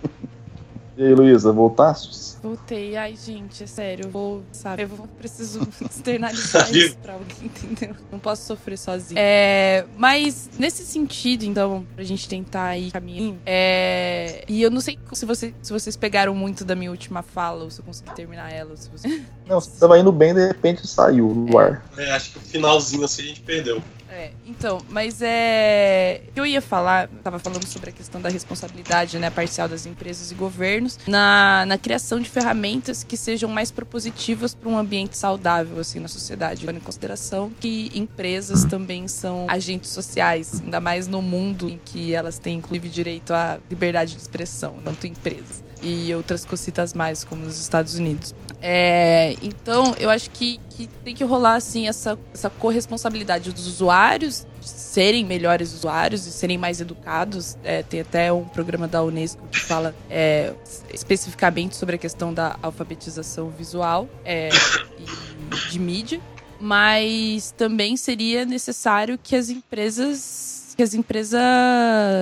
E aí, Luísa, voltastes? Voltei. Ai, gente, é sério. Eu vou, sabe, eu vou, preciso [LAUGHS] externalizar isso pra alguém, [LAUGHS] entendeu? Não posso sofrer sozinho. É, mas, nesse sentido, então, pra gente tentar ir caminhando, é, e eu não sei se, você, se vocês pegaram muito da minha última fala, ou se eu consegui terminar ela, ou se você... Não, você tava indo bem, de repente saiu no é. ar. É, acho que o finalzinho assim a gente perdeu. É, então, mas é. Eu ia falar, tava falando sobre a questão da responsabilidade né, parcial das empresas e governos na, na criação de ferramentas que sejam mais propositivas para um ambiente saudável assim, na sociedade, levando em consideração que empresas também são agentes sociais, ainda mais no mundo em que elas têm, inclusive, direito à liberdade de expressão, tanto empresas e outras cositas mais, como nos Estados Unidos. É, então, eu acho que, que tem que rolar assim essa, essa corresponsabilidade dos usuários serem melhores usuários e serem mais educados. É, tem até um programa da Unesco que fala é, especificamente sobre a questão da alfabetização visual é, e de mídia. Mas também seria necessário que as empresas que as empresas,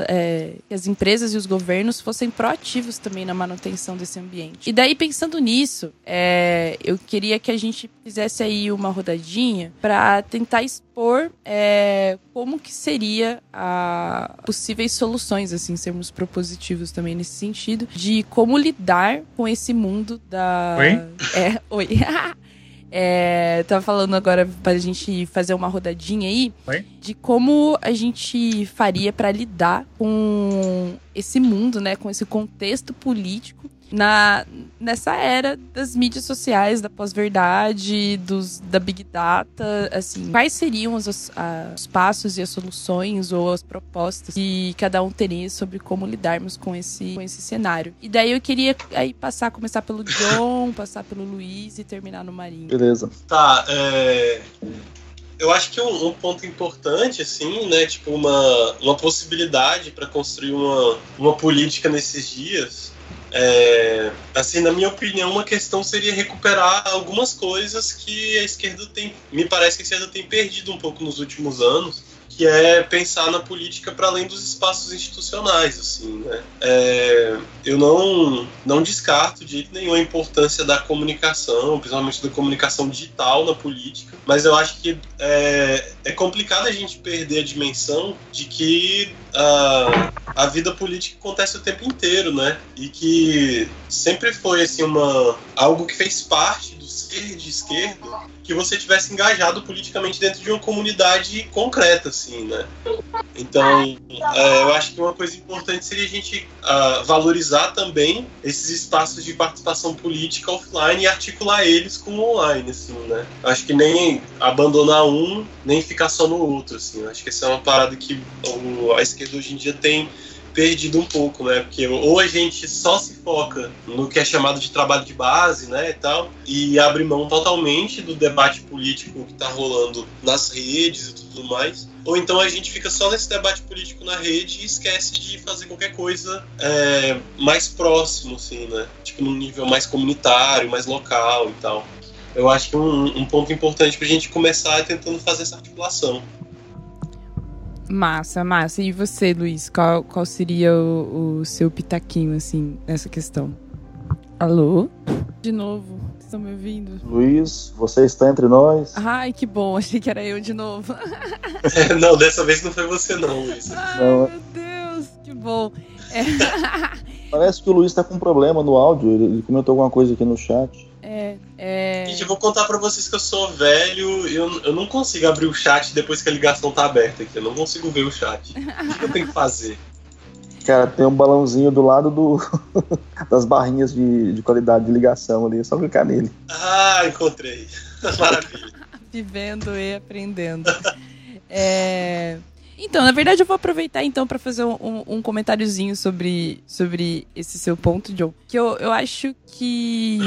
é, que as empresas e os governos fossem proativos também na manutenção desse ambiente. E daí pensando nisso, é, eu queria que a gente fizesse aí uma rodadinha para tentar expor é, como que seria a possíveis soluções, assim, sermos propositivos também nesse sentido, de como lidar com esse mundo da. Oi? É, oi. [LAUGHS] É, tava falando agora pra gente fazer uma rodadinha aí Oi? de como a gente faria pra lidar com esse mundo, né, com esse contexto político na nessa era das mídias sociais, da pós-verdade, dos da big data, assim, quais seriam os, os, a- os passos e as soluções ou as propostas que cada um teria sobre como lidarmos com esse com esse cenário. E daí eu queria aí passar, começar pelo John, [LAUGHS] passar pelo Luiz e terminar no Marinho. Beleza. Tá, é... Eu acho que um, um ponto importante, assim, né, tipo, uma, uma possibilidade para construir uma, uma política nesses dias, é, assim, na minha opinião, uma questão seria recuperar algumas coisas que a esquerda tem, me parece que a esquerda tem perdido um pouco nos últimos anos, que é pensar na política para além dos espaços institucionais, assim, né? É, eu não, não descarto de jeito nenhum a importância da comunicação, principalmente da comunicação digital na política, mas eu acho que é, é complicado a gente perder a dimensão de que ah, a vida política acontece o tempo inteiro, né? E que sempre foi assim uma algo que fez parte do ser de esquerda que você tivesse engajado politicamente dentro de uma comunidade concreta, assim, né? Então, é, eu acho que uma coisa importante seria a gente ah, valorizar também esses espaços de participação política offline e articular eles com o online, assim, né? Acho que nem abandonar um, nem ficar só no outro, assim. Acho que essa é uma parada que a esquerda hoje em dia tem perdido um pouco, né? Porque ou a gente só se foca no que é chamado de trabalho de base, né, e tal, e abre mão totalmente do debate político que tá rolando nas redes e tudo mais, ou então a gente fica só nesse debate político na rede e esquece de fazer qualquer coisa é, mais próximo, assim, né? Tipo, num nível mais comunitário, mais local e tal. Eu acho que um, um ponto importante pra gente começar é tentando fazer essa articulação. Massa, massa. E você, Luiz, qual, qual seria o, o seu pitaquinho, assim, nessa questão? Alô? De novo, vocês estão me ouvindo? Luiz, você está entre nós. Ai, que bom, achei que era eu de novo. [LAUGHS] não, dessa vez não foi você não, Luiz. Ai, Não. meu Deus, que bom. É, Parece que o Luiz está com um problema no áudio. Ele, ele comentou alguma coisa aqui no chat. É, é... Gente, eu vou contar pra vocês que eu sou velho e eu, eu não consigo abrir o chat depois que a ligação tá aberta aqui. Eu não consigo ver o chat. O que eu tenho que fazer? Cara, tem um balãozinho do lado do [LAUGHS] das barrinhas de, de qualidade de ligação ali. É só clicar nele. Ah, encontrei. [LAUGHS] Maravilha. [LAUGHS] vivendo e aprendendo. É, Então, na verdade, eu vou aproveitar então para fazer um, um- comentáriozinho sobre, sobre esse seu ponto, John. Que eu, eu acho que,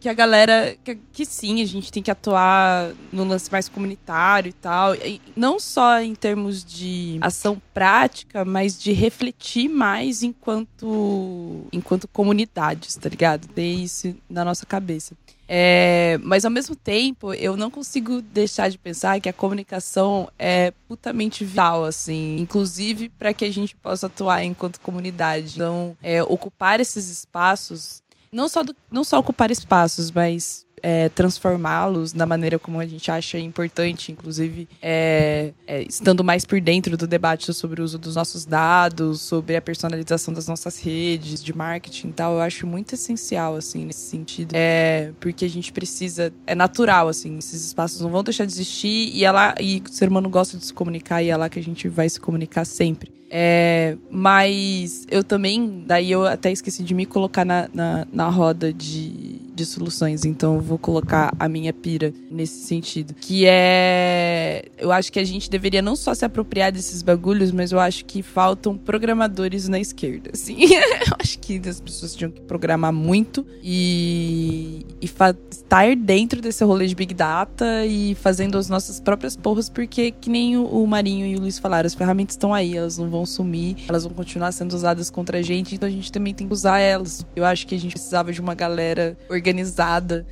que a galera. Que, que sim, a gente tem que atuar no lance mais comunitário e tal. E não só em termos de ação prática, mas de refletir mais enquanto, enquanto comunidades, tá ligado? Ter isso na nossa cabeça. É, mas ao mesmo tempo, eu não consigo deixar de pensar que a comunicação é putamente vital, assim, inclusive para que a gente possa atuar enquanto comunidade. Então, é, ocupar esses espaços, não só, do- não só ocupar espaços, mas é, transformá-los da maneira como a gente acha importante, inclusive é, é, estando mais por dentro do debate sobre o uso dos nossos dados, sobre a personalização das nossas redes de marketing e tal, eu acho muito essencial, assim, nesse sentido. É, porque a gente precisa, é natural, assim, esses espaços não vão deixar de existir e, é lá, e o ser humano gosta de se comunicar e é lá que a gente vai se comunicar sempre. É, mas eu também, daí eu até esqueci de me colocar na, na, na roda de, de soluções, então eu vou colocar a minha pira nesse sentido. Que é. Eu acho que a gente deveria não só se apropriar desses bagulhos, mas eu acho que faltam programadores na esquerda, assim. [LAUGHS] eu acho que as pessoas tinham que programar muito e, e estar dentro desse rolê de Big Data e fazendo as nossas próprias porras, porque que nem o Marinho e o Luiz falaram, as ferramentas estão aí, elas não vão sumir, elas vão continuar sendo usadas contra a gente, então a gente também tem que usar elas. Eu acho que a gente precisava de uma galera organizada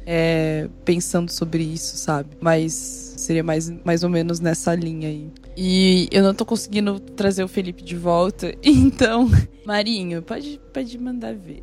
é, pensando sobre isso, sabe? Mas seria mais, mais ou menos nessa linha aí. E eu não tô conseguindo trazer o Felipe de volta. [LAUGHS] Então, Marinho, pode, pode mandar ver.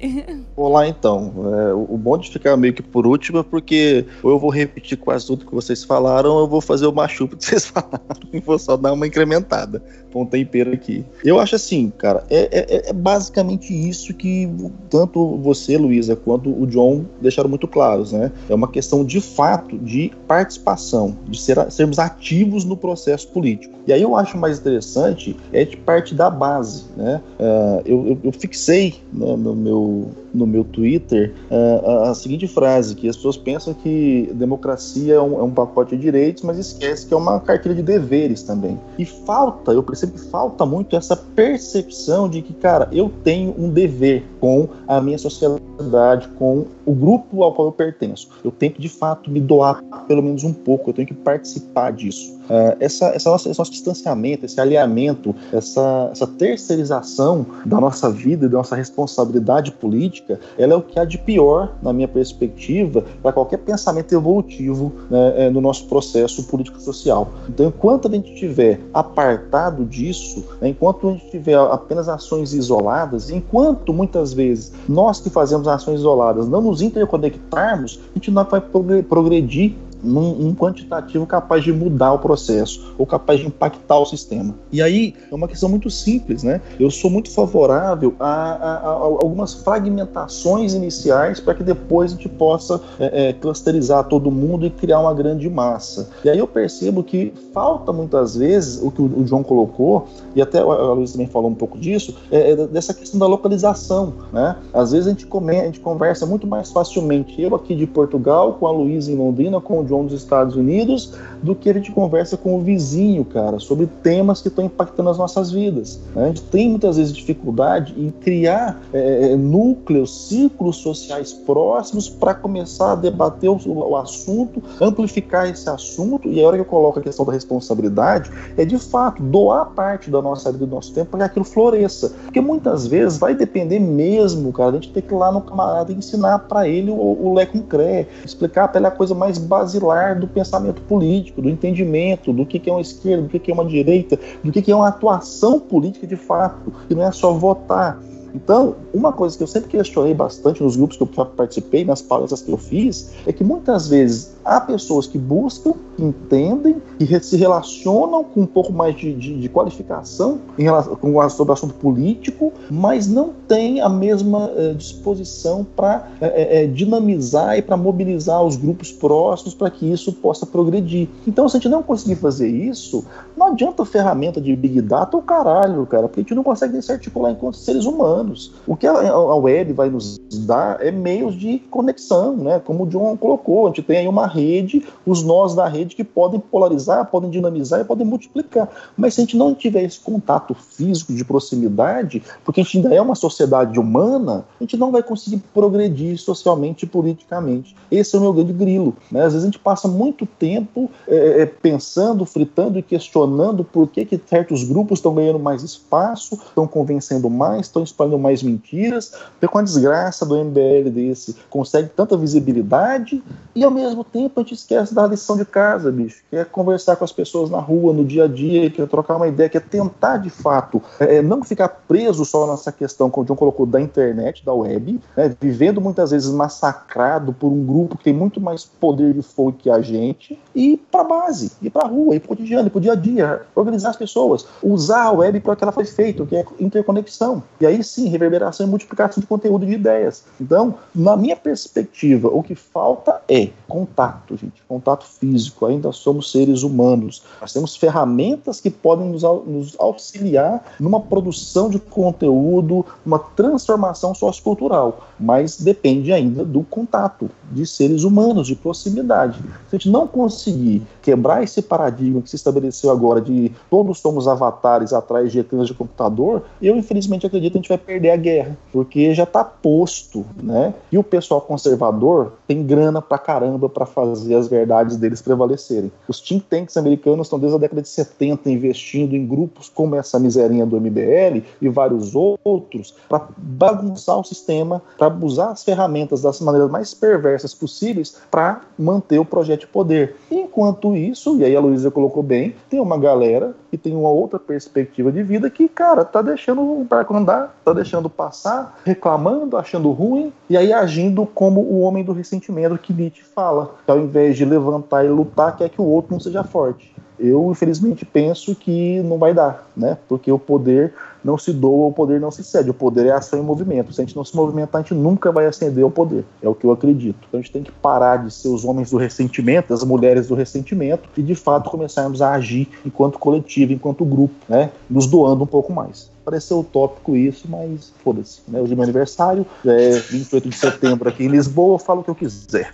[LAUGHS] Olá, então. É, o bom de ficar meio que por último é porque ou eu vou repetir quase tudo que vocês falaram, ou eu vou fazer o machupo que vocês [LAUGHS] falaram e vou só dar uma incrementada. Com um tempero aqui. Eu acho assim, cara, é, é, é basicamente isso que tanto você, Luísa, quanto o John deixaram muito claros, né? É uma questão de fato de participação, de ser, sermos ativos no processo político. E aí eu acho mais interessante é de parte da base, né? Uh, eu, eu, eu, fixei né, no meu no meu Twitter uh, a, seguinte frase: que as pessoas pensam que democracia é um, é um, pacote de direitos, mas esquece que é uma cartilha de deveres também. E falta, eu percebo que falta muito essa percepção de que, cara, eu tenho um dever com a minha sociedade, com o grupo ao qual eu pertenço. Eu tenho que, de fato, me doar pelo menos um pouco, eu tenho que participar disso. Uh, essa, essa nossa, esse nosso distanciamento, esse alinhamento, essa, essa terceirização da nossa vida e da nossa responsabilidade política, ela é o que há de pior, na minha perspectiva, para qualquer pensamento evolutivo né, é, no nosso processo político-social. Então, enquanto a gente estiver apartado disso, né, enquanto a gente tiver apenas ações isoladas, enquanto muitas vezes nós que fazemos ações isoladas não nos interconectarmos, a gente não vai progredir num, um quantitativo capaz de mudar o processo ou capaz de impactar o sistema. E aí é uma questão muito simples, né? Eu sou muito favorável a, a, a algumas fragmentações iniciais para que depois a gente possa é, é, clusterizar todo mundo e criar uma grande massa. E aí eu percebo que falta muitas vezes o que o, João colocou e até a Luiz também falou um pouco disso, é, é, dessa questão da localização, né? Às vezes a gente, come, a gente conversa muito mais facilmente eu aqui de Portugal com a Luísa em Londrina, com o João dos Estados Unidos, do que a gente conversa com o vizinho, cara, sobre temas que estão impactando as nossas vidas. Né? A gente tem muitas vezes dificuldade em criar é, é núcleos, círculos sociais próximos para começar a debater o, o, assunto, amplificar esse assunto, e a hora que eu coloco a questão da responsabilidade é de fato doar parte da nossa vida, do nosso tempo para que aquilo floresça. Porque muitas vezes vai depender mesmo, cara, a gente ter que ir lá no camarada e ensinar para ele o, o Lé com Cré, explicar para ele a coisa mais básica basilar do pensamento político, do entendimento do que é uma esquerda, do que é uma direita, do que é uma atuação política de fato, que não é só votar. Então, uma coisa que eu sempre questionei bastante nos grupos que eu participei, nas palestras que eu fiz, é que muitas vezes há pessoas que buscam, que entendem, que se relacionam com um pouco mais de, de, de qualificação em relação, com, sobre o assunto político, mas não têm a mesma eh, disposição para eh, eh, dinamizar e para mobilizar os grupos próximos para que isso possa progredir. Então, se a gente não conseguir fazer isso, não adianta ferramenta de Big Data ou caralho, cara, porque a gente não consegue se articular enquanto seres humanos. O que a, a web vai nos dar é meios de conexão, né? Como o John colocou, a gente tem aí uma rede, os nós da rede que podem polarizar, podem dinamizar e podem multiplicar. Mas se a gente não tiver esse contato físico de proximidade, porque a gente ainda é uma sociedade humana, a gente não vai conseguir progredir socialmente e politicamente. Esse é o meu grande grilo. Né? Às vezes a gente passa muito tempo é, é pensando, fritando e questionando por que, que certos grupos estão ganhando mais espaço, estão convencendo mais, estão espalhando mais mentiras, com a desgraça do MBL desse consegue tanta visibilidade e ao mesmo tempo a gente esquece da lição de casa, bicho, que é conversar com as pessoas na rua, no dia a dia, que é trocar uma ideia, que é tentar de fato é, é não ficar preso só nessa questão, como o John colocou, da internet, da web, né, vivendo muitas vezes massacrado por um grupo que tem muito mais poder de fogo que a gente, e para base, ir para rua, ir para o cotidiano, dia a dia, organizar as pessoas, usar a web para o que ela foi feita, que é interconexão. E aí sim, reverberação e multiplicação de conteúdo de ideias. Então, na minha perspectiva, o que falta é contato gente, contato físico. Ainda somos seres humanos. Nós temos ferramentas que podem nos, nos auxiliar numa produção de conteúdo, uma transformação sociocultural, mas depende ainda do contato de seres humanos, de proximidade. Se a gente não conseguir quebrar esse paradigma que se estabeleceu agora de todos somos avatares atrás de ecrãs de computador, eu infelizmente acredito que a gente vai perder a guerra, porque já está posto, né? E o pessoal conservador tem grana pra caramba para fazer as verdades deles prevalecerem. Os think tanks americanos estão desde a década de 70 investindo em grupos como essa miserinha do MBL e vários outros para bagunçar o sistema, para usar as ferramentas das maneiras mais perversas possíveis para manter o projeto de poder. Enquanto isso, e aí a Luísa colocou bem, tem uma galera que tem uma outra perspectiva de vida que, cara, tá deixando o barco andar, tá deixando passar, reclamando, achando ruim, e aí agindo como o homem do ressentimento que Nietzsche fala, que ao invés de levantar e lutar, quer que o outro não seja forte. Eu, infelizmente, penso que não vai dar, né? Porque o poder não se doa, o poder não se cede. O poder é ação em movimento. Se a gente não se movimentar, a gente nunca vai ascender ao poder. É o que eu acredito. Então a gente tem que parar de ser os homens do ressentimento, as mulheres do ressentimento, e de fato começarmos a agir enquanto coletivo, enquanto grupo, né? Nos doando um pouco mais. Pareceu utópico isso, mas foda-se. Né? Hoje é meu aniversário, é 28 de setembro aqui em Lisboa, eu falo o que eu quiser.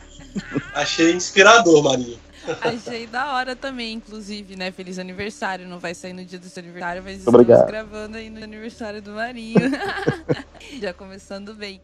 Achei inspirador, Marinho. Achei da hora também, inclusive, né? Feliz aniversário. Não vai sair no dia do seu aniversário, mas Muito obrigado. estamos gravando aí no aniversário do Marinho. [LAUGHS] Já começando bem.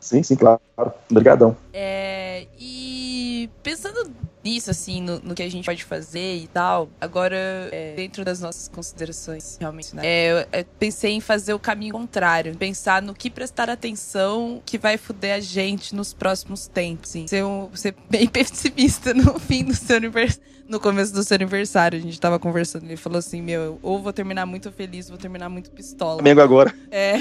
Sim, sim, claro. Obrigadão. É, e pensando nisso, assim, no, no que a gente pode fazer e tal, agora, é, dentro das nossas considerações, realmente, né? É, eu, eu pensei em fazer o caminho contrário. Pensar no que prestar atenção que vai fuder a gente nos próximos tempos, assim. Ser, um- ser bem [LAUGHS] pessimista no fim do seu aniversário. No começo do seu aniversário, a gente tava conversando. Ele falou assim: Meu, ou vou terminar muito feliz, ou vou terminar muito pistola. Flamengo agora. É.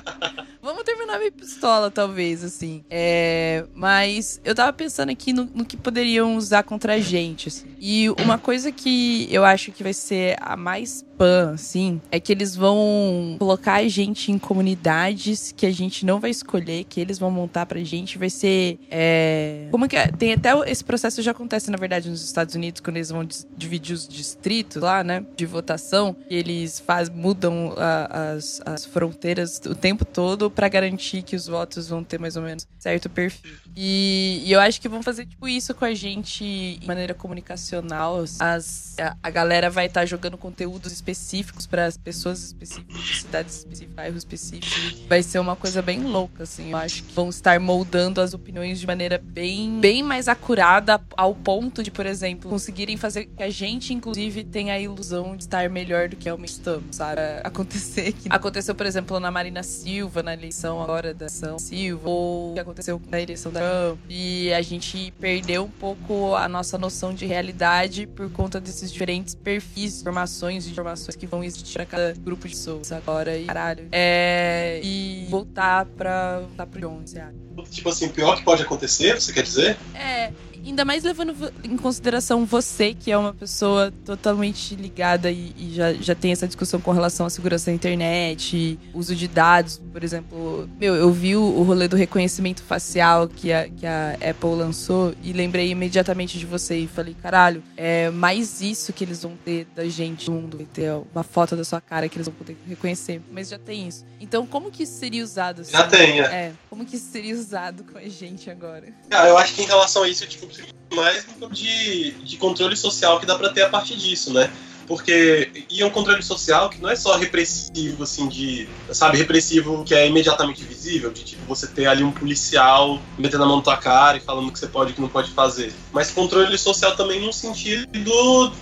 [LAUGHS] Vamos terminar meio pistola, talvez, assim. É, mas eu tava pensando aqui no, no que poderiam usar contra a gente, assim. E uma coisa que eu acho que vai ser a mais pan, assim, é que eles vão colocar a gente em comunidades que a gente não vai escolher, que eles vão montar pra gente. Vai ser. é, Como que é? Tem até esse processo já acontece, na verdade, nos Estados Unidos, quando eles vão dividir os distritos lá, né? De votação. Eles faz, mudam a- as, as fronteiras o tempo todo pra garantir que os votos vão ter mais ou menos certo perfil. E, e eu acho que vão fazer tipo isso com a gente de maneira comunicacional. As, a, a galera vai estar jogando conteúdos específicos para as pessoas específicas, de cidades específicas, bairros específicos. Vai ser uma coisa bem louca, assim. Eu acho que vão estar moldando as opiniões de maneira bem, bem mais acurada, ao ponto de, por exemplo, conseguirem fazer que a gente, inclusive, tenha a ilusão de estar melhor do que realmente estamos, sabe? Acontecer que aconteceu, por exemplo, na Marina Silva, na eleição agora da São Silva, ou o que aconteceu na eleição da Trump, e a gente perdeu um pouco a nossa noção de realidade por conta desses diferentes perfis, informações e informações que vão existir para cada grupo de pessoas agora e caralho. É. E voltar pra. voltar pro acha? Tipo assim, pior que pode acontecer, você quer dizer? É, ainda mais levando em consideração você, que é uma pessoa totalmente ligada e, e já, já tem essa discussão com relação à segurança da internet, uso de dados, por exemplo. Meu, eu vi o, o rolê do reconhecimento facial que a, que a Apple lançou e lembrei imediatamente de você e falei, caralho, é mais isso que eles vão ter da gente no mundo. Vai ter uma foto da sua cara que eles vão poder reconhecer. Mas já tem isso. Então, como que isso seria usado? assim? Já tem, é. É, como que isso seria usado com a gente agora? Cara, eu acho que em relação a isso, tipo, mais de, de controle social que dá pra ter a partir disso, né? Porque e é um controle social que não é só repressivo, assim, de. Sabe, repressivo que é imediatamente visível, de tipo, você ter ali um policial metendo a mão na tua cara e falando o que você pode e o que não pode fazer. Mas controle social também num sentido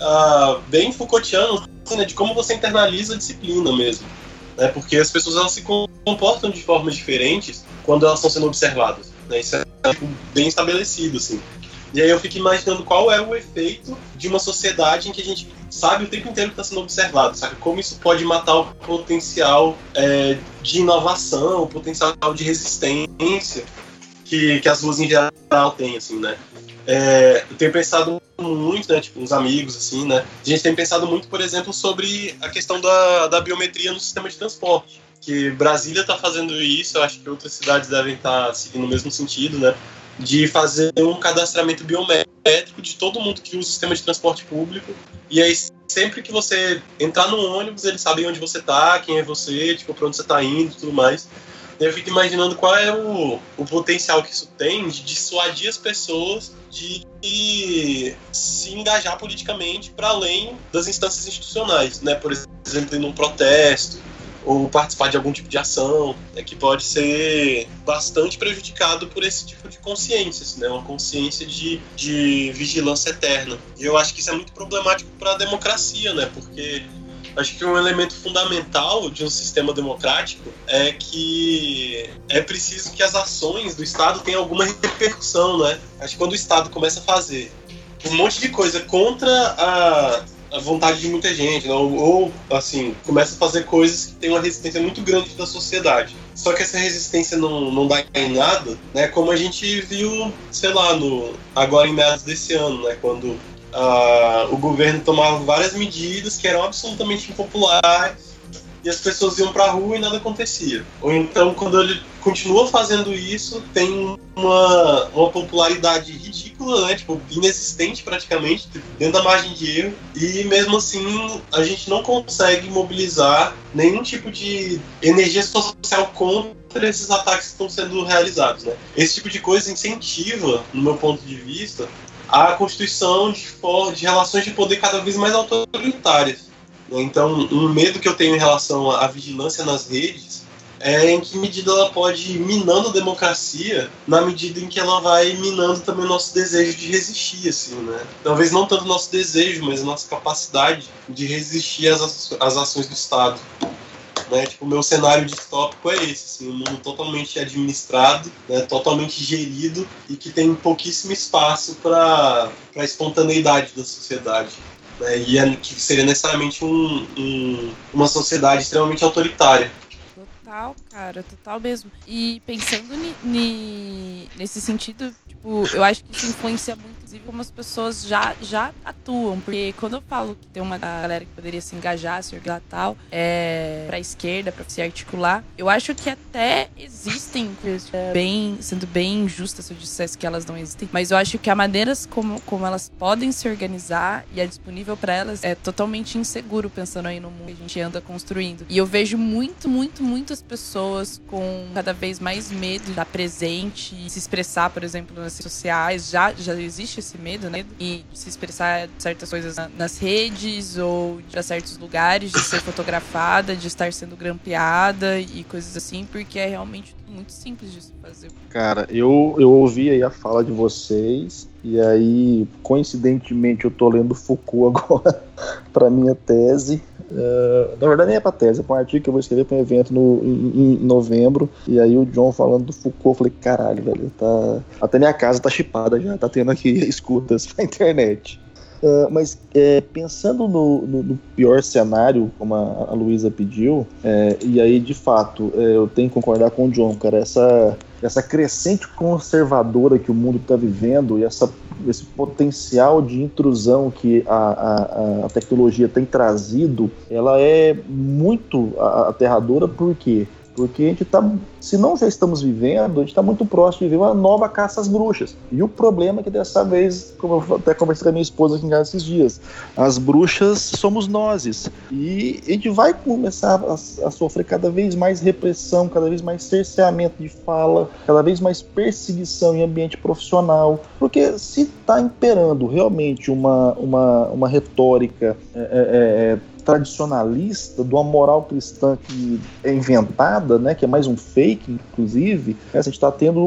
ah, bem Foucaultiano, assim, né, de como você internaliza a disciplina mesmo. Né? Porque as pessoas elas se comportam de formas diferentes quando elas estão sendo observadas. Né? Isso é bem estabelecido, assim. E aí eu fico imaginando qual é o efeito de uma sociedade em que a gente sabe o tempo inteiro que está sendo observado, sabe? Como isso pode matar o potencial é, de inovação, o potencial de resistência que, que as ruas em geral têm, assim, né? É, eu tenho pensado muito, né, tipo, uns amigos, assim, né? A gente tem pensado muito, por exemplo, sobre a questão da, da biometria no sistema de transporte. Que Brasília está fazendo isso, eu acho que outras cidades devem estar seguindo o mesmo sentido, né? De fazer um cadastramento biométrico de todo mundo que usa o sistema de transporte público. E aí, sempre que você entrar no ônibus, eles sabem onde você tá, quem é você, tipo, pra onde você tá indo e tudo mais. Eu fico imaginando qual é o, o potencial que isso tem de dissuadir as pessoas de se engajar politicamente para além das instâncias institucionais, né? Por exemplo, em um protesto ou participar de algum tipo de ação, né, que pode ser bastante prejudicado por esse tipo de consciência, assim, né, uma consciência de, de vigilância eterna. E eu acho que isso é muito problemático para a democracia, né, porque acho que um elemento fundamental de um sistema democrático é que é preciso que as ações do Estado tenham alguma repercussão, né? Acho que quando o Estado começa a fazer um monte de coisa contra a, a vontade de muita gente, né? ou, ou, assim, começa a fazer coisas que têm uma resistência muito grande da sociedade. Só que essa resistência não, não dá em nada, né? Como a gente viu, sei lá, no, agora em meados desse ano, né? Quando uh, o governo tomava várias medidas que eram absolutamente impopulares e as pessoas iam para a rua e nada acontecia. Ou então, quando ele continua fazendo isso, tem uma, uma popularidade ridícula, né? Tipo, inexistente praticamente, dentro da margem de erro. E mesmo assim, a gente não consegue mobilizar nenhum tipo de energia social contra esses ataques que estão sendo realizados, né? Esse tipo de coisa incentiva, no meu ponto de vista, a constituição de, de relações de poder cada vez mais autoritárias. Então, um medo que eu tenho em relação à vigilância nas redes é em que medida ela pode ir minando a democracia, na medida em que ela vai minando também o nosso desejo de resistir, assim, né? Talvez não tanto o nosso desejo, mas a nossa capacidade de resistir às, às ações do Estado. Né? Tipo, o meu cenário distópico é esse, assim, um mundo totalmente administrado, né? totalmente gerido e que tem pouquíssimo espaço para a espontaneidade da sociedade. Né? E é, que seria necessariamente um, um, uma sociedade extremamente autoritária. Total, cara, total mesmo. E pensando ni, ni, nesse sentido, tipo, eu acho que isso influencia muito inclusive, como as pessoas já, já atuam. Porque quando eu falo que tem uma galera que poderia se engajar, se organizar tal, é, pra esquerda, pra se articular, eu acho que até existem bem, sendo bem injusta se eu dissesse que elas não existem, mas eu acho que a maneiras como, como elas podem se organizar e é disponível para elas é totalmente inseguro pensando aí no mundo que a gente anda construindo. E eu vejo muito, muito, muitas pessoas com cada vez mais medo de estar presente se expressar, por exemplo, nas redes sociais. Já, já existe esse medo, né? E se expressar certas coisas nas redes ou de certos lugares, de ser fotografada, de estar sendo grampeada e coisas assim, porque é realmente muito simples de se fazer. Cara, eu, eu ouvi aí a fala de vocês e aí, coincidentemente, eu tô lendo Foucault agora [LAUGHS] para minha tese. Uh, na verdade, nem é pra tese, é pra um artigo que eu vou escrever para um evento no, em, em, novembro. E aí, o John falando do Foucault, eu falei: caralho, velho, tá. Até minha casa tá chipada já, tá tendo aqui [LAUGHS] escutas na internet. Uh, mas é, pensando no, no, no, pior cenário, como a, a Luísa pediu, é, e aí de fato é, eu tenho que concordar com o John, cara, essa, essa crescente conservadora que o mundo está vivendo e essa, esse potencial de intrusão que a, a, a tecnologia tem trazido, ela é muito aterradora porque porque a gente está, se não já estamos vivendo, a gente está muito próximo de viver uma nova caça às bruxas. E o problema é que dessa vez, como eu até conversei com a minha esposa aqui em casa esses dias, as bruxas somos nós. E a gente vai começar a, a sofrer cada vez mais repressão, cada vez mais cerceamento de fala, cada vez mais perseguição em ambiente profissional. Porque se está imperando realmente uma, uma, uma retórica é, é, é tradicionalista, de uma moral cristã que é inventada, né, que é mais um fake, inclusive. Né, a gente está tendo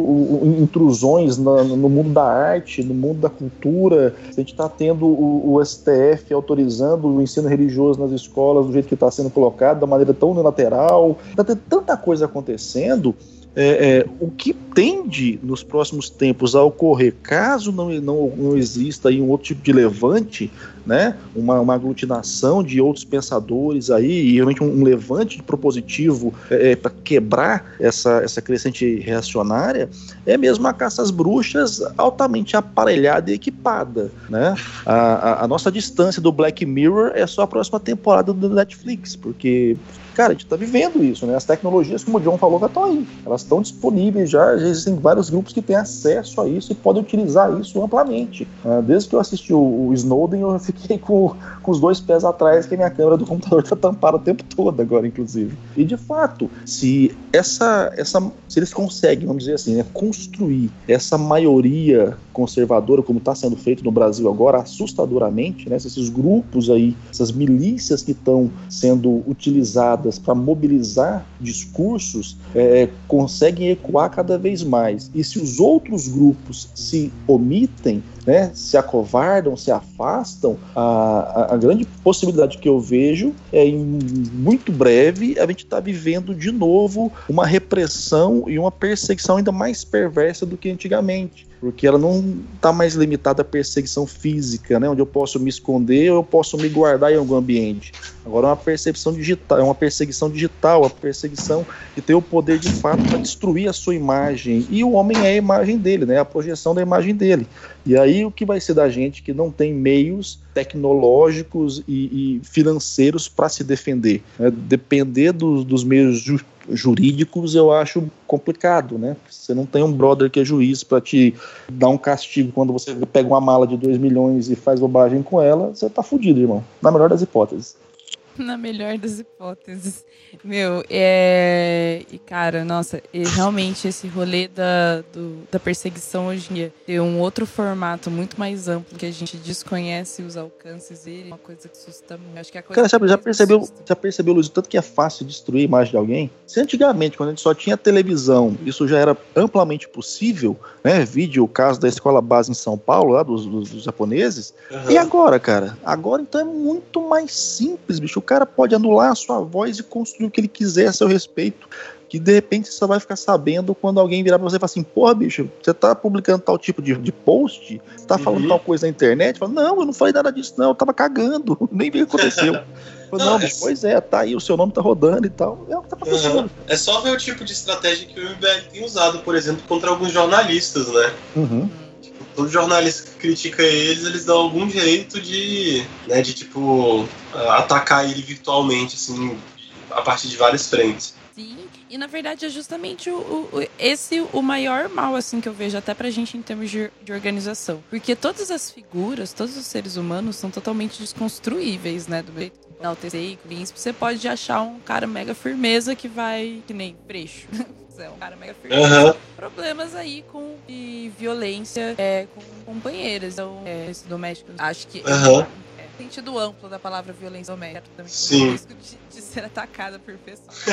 intrusões no, mundo da arte, no mundo da cultura. A gente está tendo o, o, STF autorizando o ensino religioso nas escolas do jeito que está sendo colocado, da maneira tão unilateral. Está tendo tanta coisa acontecendo é, é, o que tende nos próximos tempos a ocorrer, caso não, não, não exista aí um outro tipo de levante, né, uma, uma aglutinação de outros pensadores aí, e realmente um, um levante propositivo é, é para quebrar essa, essa crescente reacionária, é mesmo a caça às bruxas altamente aparelhada e equipada. Né? A, a, a nossa distância do Black Mirror é só a próxima temporada do Netflix, porque cara, a gente está vivendo isso, né? As tecnologias, como o John falou, já estão aí. Elas estão disponíveis já, já existem vários grupos que têm acesso a isso e podem utilizar isso amplamente. Uh, desde que eu assisti o, o, Snowden, eu fiquei com, com os dois pés atrás, que a minha câmera do computador está tampada o tempo todo agora, inclusive. E de fato, se essa, essa se eles conseguem, vamos dizer assim, né, construir essa maioria conservadora, como está sendo feito no Brasil agora, assustadoramente, né, esses grupos aí, essas milícias que estão sendo utilizadas para mobilizar discursos, é, conseguem ecoar cada vez mais. E se os outros grupos se omitem, né, se acovardam, se afastam, a, a, a, grande possibilidade que eu vejo é em muito breve a gente está vivendo de novo uma repressão e uma perseguição ainda mais perversa do que antigamente porque ela não está mais limitada à perseguição física, né, onde eu posso me esconder ou eu posso me guardar em algum ambiente. Agora é uma percepção digital, é uma perseguição digital, a perseguição que tem o poder de fato para destruir a sua imagem. E o homem é a imagem dele, né, a projeção da imagem dele. E aí o que vai ser da gente que não tem meios tecnológicos e, e financeiros para se defender? Né? Depender do, dos meios jurídicos eu acho complicado, né? Você não tem um brother que é juiz para te dar um castigo quando você pega uma mala de 2 milhões e faz bobagem com ela, você tá fudido, irmão. Na melhor das hipóteses. [LAUGHS] Na melhor das hipóteses. Meu, é. E cara, nossa, e realmente esse rolê da, do, da perseguição hoje em dia ter um outro formato muito mais amplo que a gente desconhece os alcances dele, é uma coisa que assusta muito. Acho que é a coisa cara, já, já percebeu, já percebeu, Luiz, tanto que é fácil destruir a imagem de alguém? Se antigamente, quando a gente só tinha televisão, isso já era amplamente possível, né? Vídeo, o caso da escola base em São Paulo, lá dos, dos, dos japoneses. Uhum. E agora, cara? Agora então é muito mais simples, bicho cara pode anular a sua voz e construir o que ele quiser a seu respeito. Que de repente você só vai ficar sabendo quando alguém virar pra você e falar assim: Porra, bicho, você tá publicando tal tipo de, de post? Você tá falando uhum. tal coisa na internet? Fala, não, eu não falei nada disso, não, eu tava cagando, [LAUGHS] nem vi o que aconteceu. [LAUGHS] Falo, não, não é... pois é, tá aí, o seu nome tá rodando e tal. É o que tá acontecendo. Uhum. É só ver o tipo de estratégia que o MBL tem usado, por exemplo, contra alguns jornalistas, né? Uhum todo jornalista que critica eles, eles dão algum jeito de, né, de tipo, atacar ele virtualmente, assim, a partir de várias frentes. Sim, e na verdade é justamente o, o, esse o maior mal, assim, que eu vejo até pra gente em termos de, de organização. Porque todas as figuras, todos os seres humanos são totalmente desconstruíveis, né, do meio na UTC e príncipe, você pode achar um cara mega firmeza que vai, que nem brecho. [LAUGHS] é um cara mega firmeza. Uhum. Problemas aí com e violência é, com companheiras. Então, é, esse doméstico, acho que. Uhum. É, sentido amplo da palavra violência doméstica também Sim. risco de, de, ser atacada por pessoas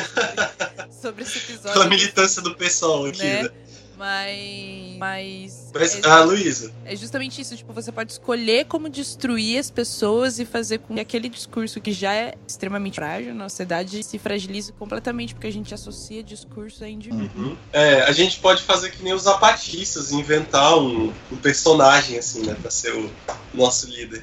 sobre, esse [LAUGHS] episódio. Pela militância do pessoal aqui, né? né? Mas. Mas. mas é, ah, Luísa. É justamente isso. Tipo, você pode escolher como destruir as pessoas e fazer com que aquele discurso que já é extremamente frágil na sociedade se fragilize completamente, porque a gente associa discurso a indivíduo. Uhum. É, a gente pode fazer que nem os zapatistas, inventar um, um personagem, assim, né, pra ser o nosso líder.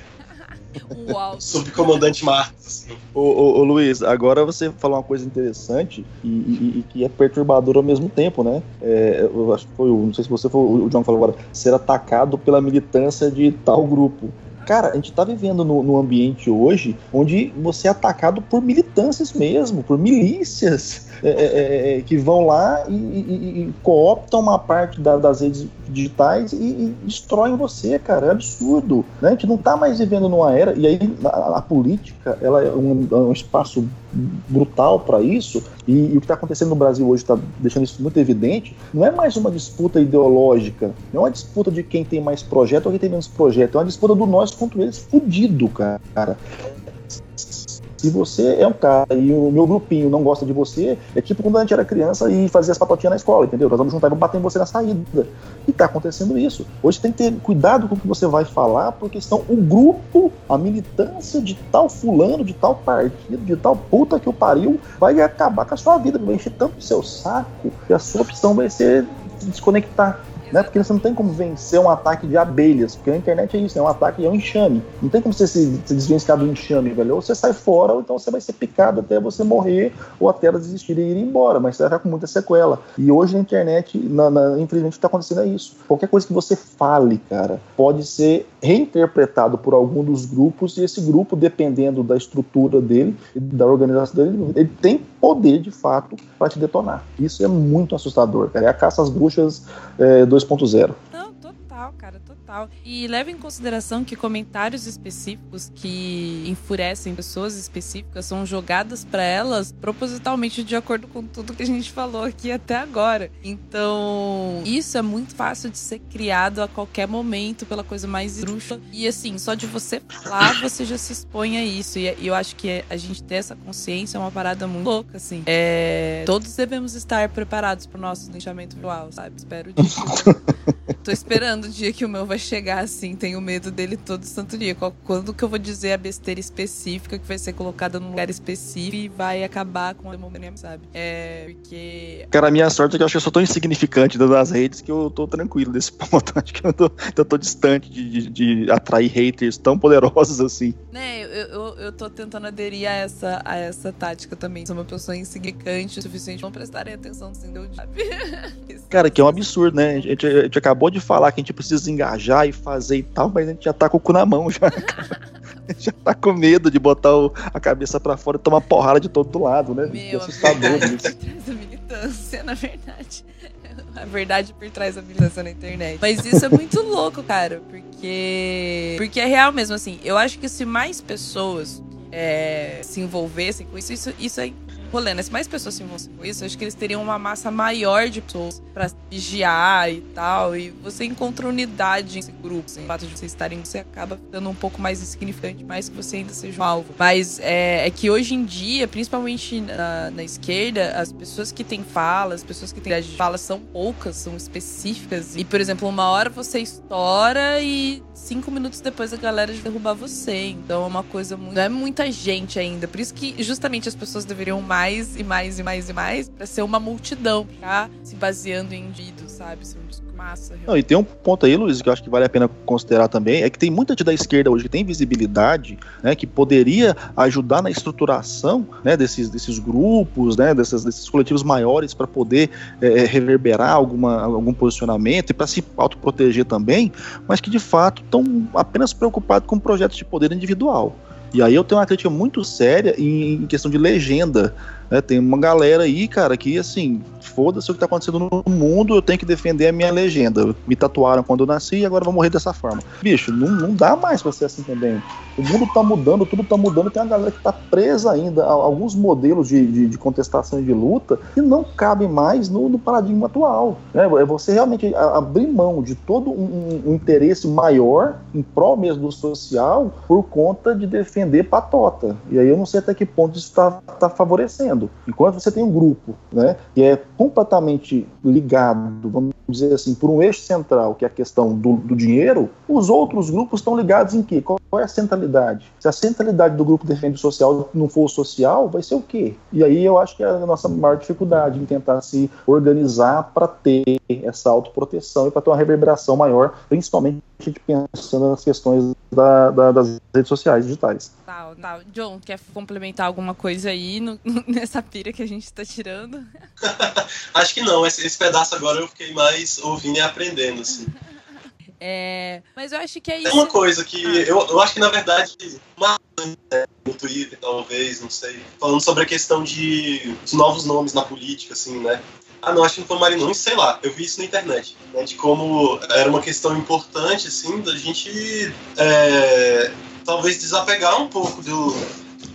Uau. Subcomandante Marcos. Assim. Ô, ô, ô, Luiz, agora você falou uma coisa interessante e, e, e que é perturbadora ao mesmo tempo, né? É, eu acho que foi, não sei se você foi, o John falou agora, ser atacado pela militância de tal grupo. Cara, a gente está vivendo no, no, ambiente hoje onde você é atacado por militâncias mesmo, por milícias é, é, é, é que vão lá e, e, e, cooptam uma parte da, das redes digitais e, e, destroem você, cara. É absurdo. Né? A gente não está mais vivendo numa era, e aí a, a política ela é um, é um espaço brutal para isso, e, e, o que está acontecendo no Brasil hoje está deixando isso muito evidente, não é mais uma disputa ideológica, não é uma disputa de quem tem mais projeto ou quem tem menos projeto, é uma disputa do nós contra eles fudido, cara. Se você é um cara e o meu grupinho não gosta de você, é tipo quando a gente era criança e fazia as patotinhas na escola, entendeu? Nós vamos juntar e vamos bater em você na saída. E tá acontecendo isso. Hoje tem que ter cuidado com o que você vai falar, porque senão o grupo, a militância de tal fulano, de tal partido, de tal puta que o pariu, vai acabar com a sua vida, vai encher tanto o seu saco que a sua opção vai ser se desconectar né? Porque você não tem como vencer um ataque de abelhas, porque a internet é isso, é um ataque, é um enxame. Não tem como você se, se desvencilhar do enxame, velho. Ou você sai fora, ou então você vai ser picado até você morrer, ou até ela desistir e ir embora, mas você vai ficar com muita sequela. E hoje na internet, na, na, infelizmente, o que está acontecendo é isso. Qualquer coisa que você fale, cara, pode ser reinterpretado por algum dos grupos, e esse grupo, dependendo da estrutura dele, da organização dele, ele tem poder de fato para te detonar. Isso é muito assustador, cara. É a caça às bruxas é, 2.0. Não, total, cara, total. E leva em consideração que comentários específicos que enfurecem pessoas específicas são jogadas para elas propositalmente de acordo com tudo que a gente falou aqui até agora. Então, isso é muito fácil de ser criado a qualquer momento pela coisa mais esdrúxula. E assim, só de você falar, você já se expõe a isso. E eu acho que a gente ter essa consciência é uma parada muito louca, assim. É... Todos devemos estar preparados pro nosso linchamento virtual, sabe? Espero disso. [LAUGHS] Tô esperando o dia que o meu vai chegar assim. Tenho medo dele todo santo dia. Quando que eu vou dizer a besteira específica que vai ser colocada num lugar específico e vai acabar com o demônio, sabe? É. Porque. Cara, a minha sorte é que eu acho que eu sou tão insignificante das redes que eu tô tranquilo nesse [LAUGHS] ponto. Acho que eu tô, eu tô distante de, de, de atrair haters tão poderosos assim. Né, eu, eu, eu tô tentando aderir a essa, a essa tática também. Sou uma pessoa insignificante o suficiente pra não prestarem atenção assim, deu [LAUGHS] Cara, que é um absurdo, né? A gente, a gente acabou de falar que a gente precisa engajar e fazer e tal, mas a gente já tá com o cu na mão já. [LAUGHS] já tá com medo de botar o, a cabeça para fora e tomar porrada de todo lado, né? Meu, é assustador [LAUGHS] isso. Por trás da militância, na verdade. A verdade por trás da militância na internet. Mas isso é muito [LAUGHS] louco, cara, porque. Porque é real mesmo, assim. Eu acho que se mais pessoas é, se envolvessem com isso, isso, isso é rolê, né? Se mais pessoas se envolvessem com isso, acho que eles teriam uma massa maior de pessoas pra vigiar e tal. E você encontra unidade nesse grupo. Assim. O fato de vocês estarem, você acaba ficando um pouco mais insignificante, mais que você ainda seja um alvo. Mas é, é que hoje em dia, principalmente na, na, esquerda, as pessoas que têm fala, as pessoas que têm fala são poucas, são específicas. E, por exemplo, uma hora você estoura e cinco minutos depois a galera derrubar você. Então é uma coisa muito. Não é muita gente ainda. Por isso que justamente as pessoas deveriam mais mais e mais e mais e mais para ser uma multidão, tá? Se baseando em indivíduos, sabe? Ser um disco massa. Não, e tem um ponto aí, Luiz, que eu acho que vale a pena considerar também, é que tem muita gente da esquerda hoje que tem visibilidade, né, que poderia ajudar na estruturação, né, desses, desses grupos, né, desses, desses coletivos maiores para poder é, reverberar alguma, algum posicionamento e para se autoproteger também, mas que de fato estão apenas preocupados com projetos de poder individual. E aí eu tenho uma crítica muito séria em, questão de legenda. Né? Tem uma galera aí, cara, que assim, foda-se o que tá acontecendo no mundo, eu tenho que defender a minha legenda. Me tatuaram quando eu nasci e agora vou morrer dessa forma. Bicho, não, não dá mais pra ser assim também. O mundo tá mudando, tudo tá mudando, tem uma galera que tá presa ainda a alguns modelos de, de, de contestação e de luta que não cabem mais no, no paradigma atual. Né? É você realmente abrir mão de todo um, um, interesse maior em prol mesmo do social por conta de defender patota. E aí eu não sei até que ponto isso está tá favorecendo. Enquanto você tem um grupo né, que é completamente ligado, vamos dizer assim, por um eixo central, que é a questão do, do dinheiro, os outros grupos estão ligados em quê? Qual é a centralidade? Se a centralidade do grupo defende o social não for o social, vai ser o quê? E aí eu acho que é a nossa maior dificuldade em tentar se organizar para ter essa autoproteção e para ter uma reverberação maior, principalmente pensando nas questões da, da, das redes sociais digitais. Tal, tal. John, quer complementar alguma coisa aí no, [LAUGHS] nessa pira que a gente está tirando? [LAUGHS] Acho que não. Esse, esse, pedaço agora eu fiquei mais ouvindo e aprendendo, assim. [LAUGHS] É, mas eu acho que é isso. Tem uma coisa que ah. eu, eu acho que, na verdade, uma, né, no Twitter, talvez, não sei, falando sobre a questão de, de novos nomes na política, assim, né? Ah, não, acho que não foi Marinunes, sei lá. Eu vi isso na internet, né? De como era uma questão importante, assim, da gente é, talvez desapegar um pouco do.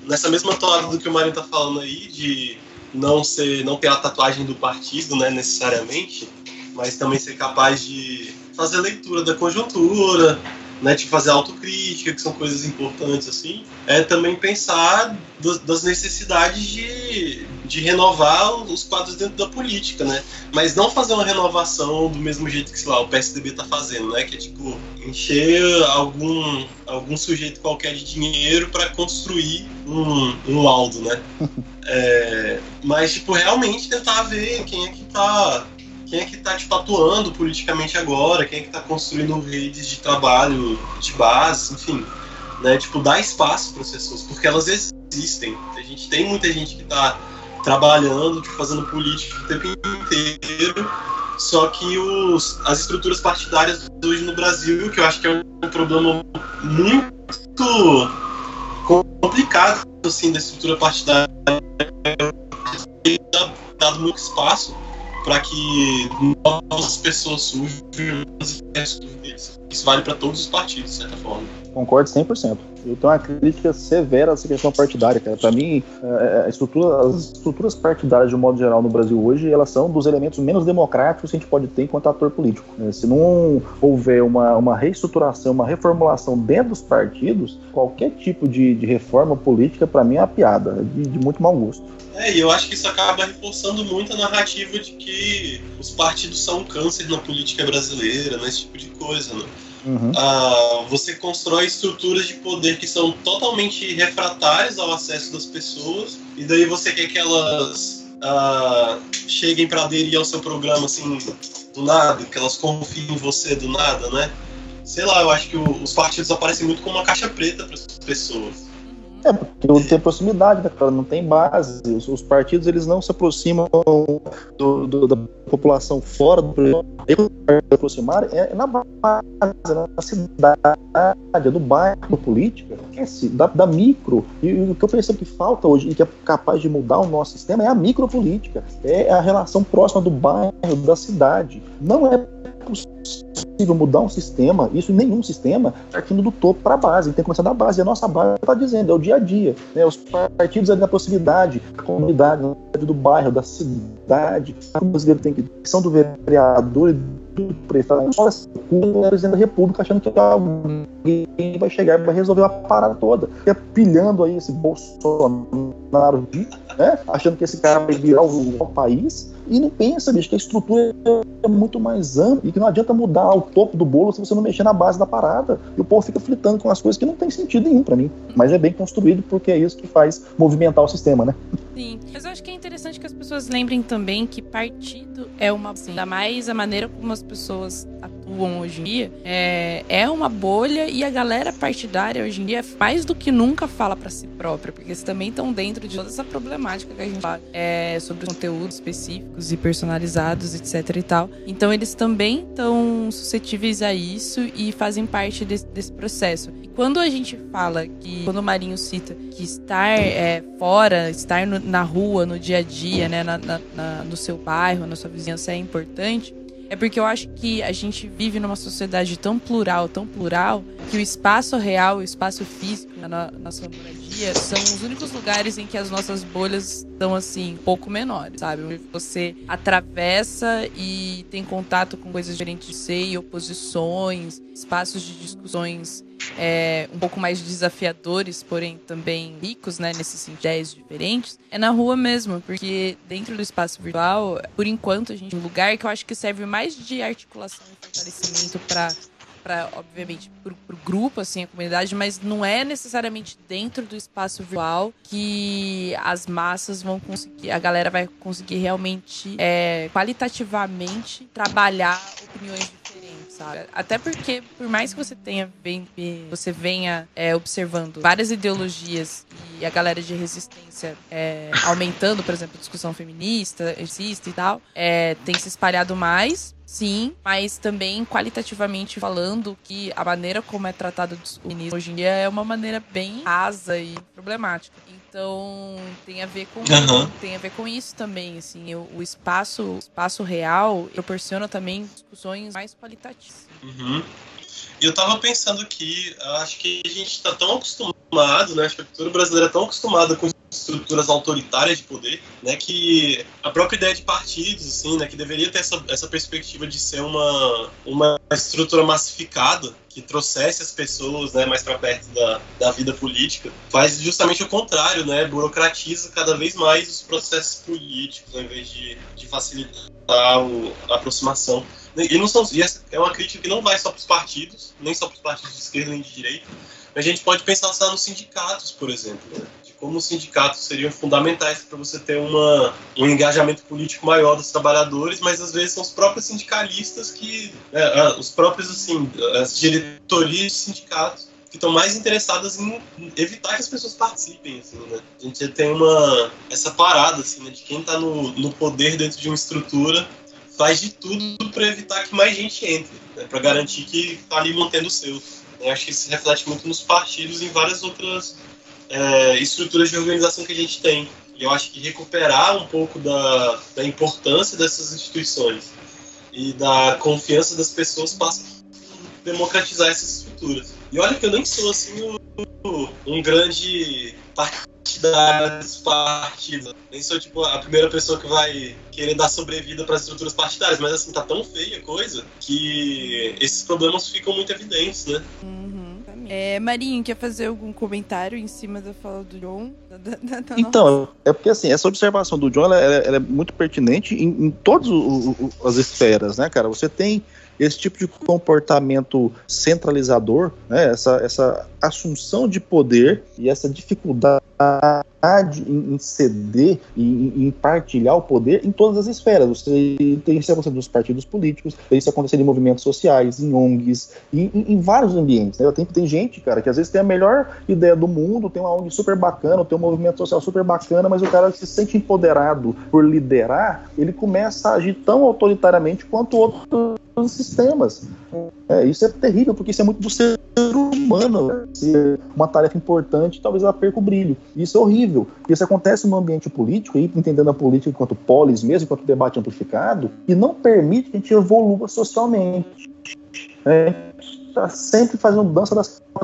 Nessa mesma toada do que o Marinho tá falando aí, de não ser, não ter a tatuagem do partido, né, necessariamente, mas também ser capaz de fazer leitura da conjuntura, né, de fazer autocrítica, que são coisas importantes assim, é também pensar do, das necessidades de, de renovar os quadros dentro da política, né? Mas não fazer uma renovação do mesmo jeito que, sei lá, o PSDB tá fazendo, né? Que é tipo encher algum, algum sujeito qualquer de dinheiro para construir um, um laudo, né? [LAUGHS] É, mas, tipo, realmente tentar ver quem é que tá quem é que está tipo, atuando politicamente agora, quem é que está construindo redes de trabalho de base, enfim, né? Tipo, dar espaço para as pessoas, porque elas existem. A gente tem muita gente que está trabalhando, tipo, fazendo política o tempo inteiro, só que os, as estruturas partidárias hoje no Brasil, que eu acho que é um problema muito complicado, assim, da estrutura partidária dado muito espaço para que novas pessoas surjam. Isso vale para todos os partidos, de certa forma. Concordo 100%. Eu tenho uma crítica severa a essa questão partidária, cara. Para mim, é, a estrutura, as estruturas partidárias, de um modo geral, no Brasil hoje, elas são dos elementos menos democráticos que a gente pode ter enquanto ator político. né? Se não houver uma, uma reestruturação, uma reformulação dentro dos partidos, qualquer tipo de, de reforma política, para mim, é uma piada, de, de muito mau gosto. É, e eu acho que isso acaba reforçando muito a narrativa de que os partidos são um câncer na política brasileira, nesse tipo de coisa, né? Uhum. Ah, você constrói estruturas de poder que são totalmente refratárias ao acesso das pessoas, e daí você quer que elas ah, cheguem para aderir ao seu programa assim, do nada, que elas confiem em você do nada, né? Sei lá, eu acho que o- os partidos aparecem muito como uma caixa preta para as pessoas. É, porque não tem proximidade, né, cara? Não tem base. Os, os partidos eles não se aproximam do- do- da população fora do se aproximarem é na base, é na cidade, no bairro política, esquece, da, da micro. E, o que eu percebo que falta hoje e que é capaz de mudar o nosso sistema é a micropolítica. É a relação próxima do bairro, da cidade. Não é possível mudar um sistema, isso em nenhum sistema, partindo do topo para a base, tem que começar da base. E a nossa base está dizendo, é o dia a dia. Né? Os partidos ali na proximidade, da comunidade, do bairro, da cidade. O brasileiro tem que. São do vereador e do prefeito. Olha, o presidente da República achando que alguém vai chegar e vai resolver a parada toda. E pilhando aí esse Bolsonaro, né? achando que esse cara vai virar o, o país. E não pensa, bicho, que a estrutura é muito mais ampla e que não adianta mudar o topo do bolo se você não mexer na base da parada. E o povo fica fritando com as coisas que não tem sentido nenhum para mim. Mas é bem construído porque é isso que faz movimentar o sistema, né? Sim, mas eu acho que é interessante que as pessoas lembrem também que partido é uma. Assim, ainda mais a maneira como as pessoas atuam hoje em dia, é, é uma bolha e a galera partidária hoje em dia, mais do que nunca, fala pra si própria, porque eles também estão dentro de toda essa problemática que a gente fala é, sobre conteúdos específicos e personalizados, etc e tal. Então eles também estão suscetíveis a isso e fazem parte desse, desse processo. E quando a gente fala que, quando o Marinho cita que estar é, fora, estar no- na rua, no dia a dia, né, na, na- na- no seu bairro, na sua vizinhança é importante. É porque eu acho que a gente vive numa sociedade tão plural, tão plural, que o espaço real, o espaço físico na no- nossa moradia são os únicos lugares em que as nossas bolhas estão assim, um pouco menores, sabe? Você atravessa e tem contato com coisas diferentes de você, e oposições, espaços de discussões é, um pouco mais desafiadores, porém também ricos, né, nesses assim, ideias diferentes, é na rua mesmo, porque dentro do espaço virtual, por enquanto, a gente um lugar que eu acho que serve mais de articulação e fortalecimento para para obviamente pro, pro grupo assim a comunidade mas não é necessariamente dentro do espaço virtual que as massas vão conseguir a galera vai conseguir realmente é, qualitativamente trabalhar opiniões diferentes sabe até porque por mais que você tenha bem, você venha é, observando várias ideologias e a galera de resistência é, aumentando por exemplo a discussão feminista existe e tal é, tem se espalhado mais Sim, mas também qualitativamente falando que a maneira como é tratado o feminismo hoje em dia é uma maneira bem rasa e problemática. Então tem a ver com Aham. tem a ver com isso também, assim, o, o espaço espaço real proporciona também discussões mais qualitativas. Uhum. E eu tava pensando aqui, eu acho que a gente tá tão acostumado, né? Acho que a cultura brasileira é tão acostumada com estruturas autoritárias de poder, né? Que a própria ideia de partidos, assim, né? Que deveria ter essa, essa perspectiva de ser uma, uma estrutura massificada que trouxesse as pessoas né, mais para perto da, da vida política, faz justamente o contrário, né? Burocratiza cada vez mais os processos políticos, ao invés de, de facilitar a aproximação. E não são, e essa é uma crítica que não vai só para os partidos, nem só para os partidos de esquerda nem de direita. A gente pode pensar só nos sindicatos, por exemplo, né? de como os sindicatos seriam fundamentais para você ter uma, um engajamento político maior dos trabalhadores, mas às vezes são os próprios sindicalistas que, ah, os próprios assim, as diretorias de sindicatos que estão mais interessadas em evitar que as pessoas participem, assim, né? A gente tem uma essa parada assim, né, de quem está no, no poder dentro de uma estrutura faz de tudo para evitar que mais gente entre, né, para garantir que está ali mantendo o seu. Eu acho que isso reflete muito nos partidos e em várias outras é, estruturas de organização que a gente tem. E eu acho que recuperar um pouco da, da importância dessas instituições e da confiança das pessoas passa por democratizar essas estruturas. E olha que eu nem sou assim um, um grande partidário desse partido. Nem sou tipo a primeira pessoa que vai querer dar sobrevida para as estruturas partidárias, mas assim tá tão feia a coisa que esses problemas ficam muito evidentes, né? Uhum. É, Marinho, quer fazer algum comentário em cima da fala do John? [LAUGHS] Da- da- da- Então, é porque assim, essa observação do John ela, ela- ela é muito pertinente em, em todas as esferas, né, cara? Você tem esse tipo de comportamento centralizador, né? Essa, essa assunção de poder e essa dificuldade em, ceder e em partilhar o poder em todas as esferas. Você tem isso acontecendo nos partidos políticos, tem isso acontecendo em movimentos sociais, em ONGs, em, em- em vários ambientes. Né? Tem, tem gente, cara, que às vezes tem a melhor ideia do mundo, tem uma ONG super bacana, tem um movimento social super bacana, mas o cara se sente empoderado por liderar, ele começa a agir tão autoritariamente quanto outros sistemas. É, isso é terrível, porque isso é muito do ser humano. né? Se é uma tarefa importante, talvez ela perca o brilho. Isso é horrível. Isso acontece no ambiente político, aí, entendendo a política enquanto polis mesmo, enquanto debate amplificado, e não permite que a gente evolua socialmente. É, está sempre fazendo dança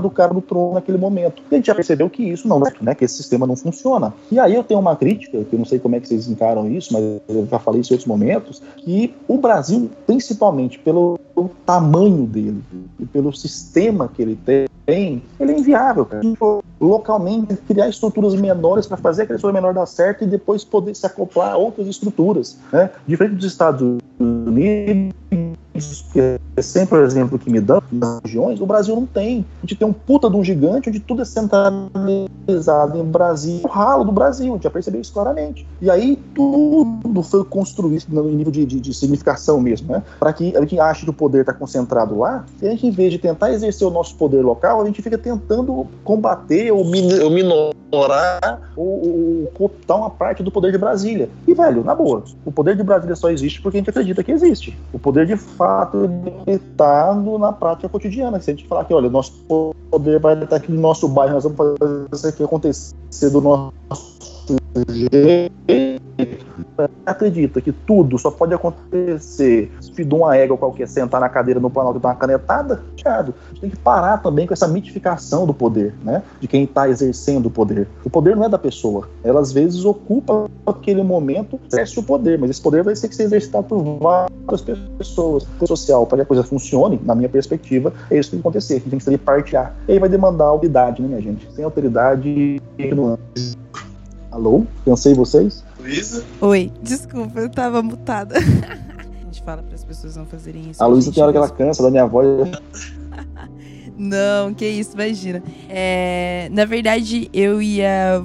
do cara do trono naquele momento. E a gente já percebeu que isso não, né, que esse sistema não funciona. E aí eu tenho uma crítica, que eu não sei como é que vocês encaram isso, mas eu já falei isso em outros momentos, que o Brasil, principalmente pelo tamanho dele e pelo sistema que ele tem, ele é inviável, cara. Tipo, Localmente, criar estruturas menores para fazer aquela estrutura menor dar certo e depois poder se acoplar a outras estruturas. Né? Diferente dos Estados Unidos, é sempre o exemplo que me dão nas regiões, o Brasil não tem. A gente tem um puta de um gigante onde tudo é centralizado em Brasil, o ralo do Brasil, a gente já percebeu isso claramente. E aí tudo foi construído no nível de, de, de significação mesmo, né? Para que a gente ache que o poder está concentrado lá, e a gente, em vez de tentar exercer o nosso poder local, a gente fica tentando combater ou, min ou minorar ou, ou cooptar uma parte do poder de Brasília. E, velho, na boa, o poder de Brasília só existe porque a gente acredita que existe. O poder de fato está na prática cotidiana. Se a gente falar que, olha, nosso poder vai estar aqui no nosso bairro, nós vamos fazer isso aqui acontecer do nosso acredita que tudo só pode acontecer se de uma égua qualquer sentar na cadeira no Planalto e dar uma canetada, chato. A gente tem que parar também com essa mitificação do poder, né? De quem está exercendo o poder. O poder não é da pessoa. Ela às vezes ocupa aquele momento, exerce o poder, mas esse poder vai ter que ser exercitado por várias pessoas. O social, para que a coisa funcione, na minha perspectiva, é isso que tem que acontecer. A gente tem que saber partilhar. E aí vai demandar autoridade, né, minha gente? Sem autoridade, não Alô? Pensei vocês? Luísa? Oi, desculpa, eu tava mutada. [LAUGHS] A gente fala para as pessoas não fazerem isso. A Luísa tem hora que ela cansa da minha voz. [LAUGHS] Não, que isso, imagina. É, na verdade, eu ia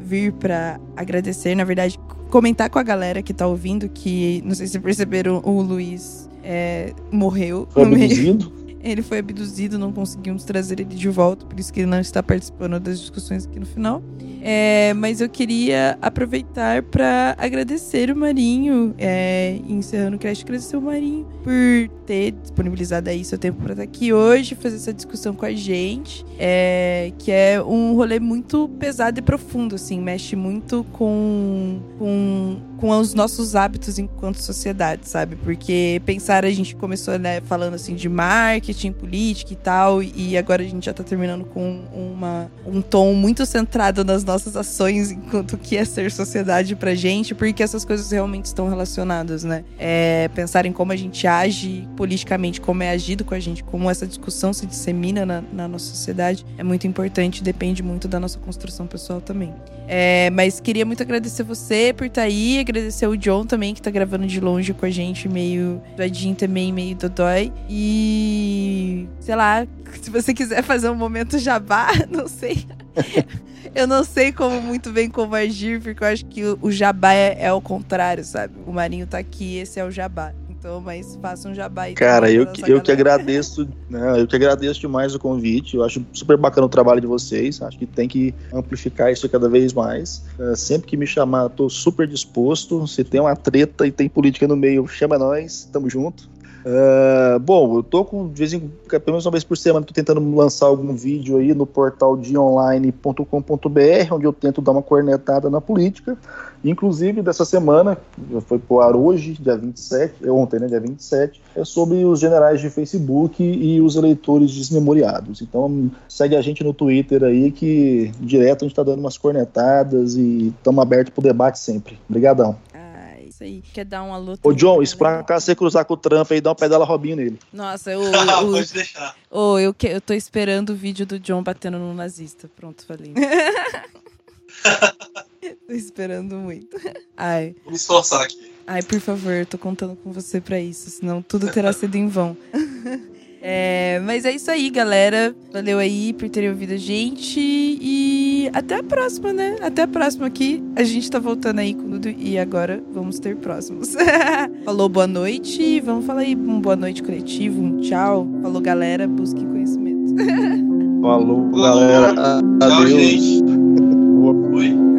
vir pra agradecer, na verdade, comentar com a galera que tá ouvindo que, não sei se perceberam, o Luiz é, morreu Foi abduzido. [LAUGHS] Ele foi abduzido, não conseguimos trazer ele de volta, por isso que ele não está participando das discussões aqui no final. É, mas eu queria aproveitar para agradecer o Marinho, é, encerrando o cast, agradecer o Marinho por ter disponibilizado aí seu tempo para estar aqui hoje, fazer essa discussão com a gente, é, que é um rolê muito pesado e profundo, assim, mexe muito com, com, com os nossos hábitos enquanto sociedade, sabe? Porque pensar, a gente começou né, falando assim de marketing, política e tal, e agora a gente já tá terminando com uma, um tom muito centrado nas nossas ações enquanto que é ser sociedade pra gente, porque essas coisas realmente estão relacionadas, né? É, pensar em como a gente age politicamente, como é agido com a gente, como essa discussão se dissemina na, na nossa sociedade, é muito importante, depende muito da nossa construção pessoal também. É, mas queria muito agradecer você por estar aí, agradecer o John também, que tá gravando de longe com a gente, meio doidinho também, meio dodói. E sei lá, se você quiser fazer um momento jabá, [LAUGHS] não sei. Eu não sei como muito bem como agir, porque eu acho que o, jabá é, é o contrário, sabe? O Marinho tá aqui, esse é o jabá. Então, mas faça um jabá aí. Cara, eu que, eu que agradeço, né, eu que agradeço demais o convite. Eu acho super bacana o trabalho de vocês. Acho que tem que amplificar isso cada vez mais. É, sempre que me chamar, tô super disposto. Se tem uma treta e tem política no meio, chama nós, tamo junto. Uh, bom, eu tô com, de vez em pelo menos uma vez por semana, tô tentando lançar algum vídeo aí no portal dionline.com.br, onde eu tento dar uma cornetada na política. Inclusive, dessa semana, foi pro ar hoje, dia 27, ontem, né, dia 27, é sobre os generais de Facebook e os eleitores desmemoriados. Então, segue a gente no Twitter aí, que direto a gente tá dando umas cornetadas e estamos abertos pro debate sempre. Obrigadão aí. Quer dar um alô? Ô, John, isso pra cá você cruzar com o Trump aí, dá uma pedala Robinho nele. Nossa, eu. [LAUGHS] eu Pode deixar. Oh, eu, que, eu tô esperando o vídeo do John batendo no nazista. Pronto, falei. [LAUGHS] tô esperando muito. Ai. Vou me esforçar aqui. Ai, por favor, tô contando com você para isso, senão tudo terá sido em vão. [LAUGHS] É, mas é isso aí, galera. Valeu aí por terem ouvido a gente. E até a próxima, né? Até a próxima aqui. A gente tá voltando aí com tudo. E agora vamos ter próximos. [LAUGHS] Falou boa noite. Vamos falar aí um boa noite coletivo, um tchau. Falou, galera. Busquem conhecimento. [LAUGHS] Falou, galera. Tchau, gente. [LAUGHS]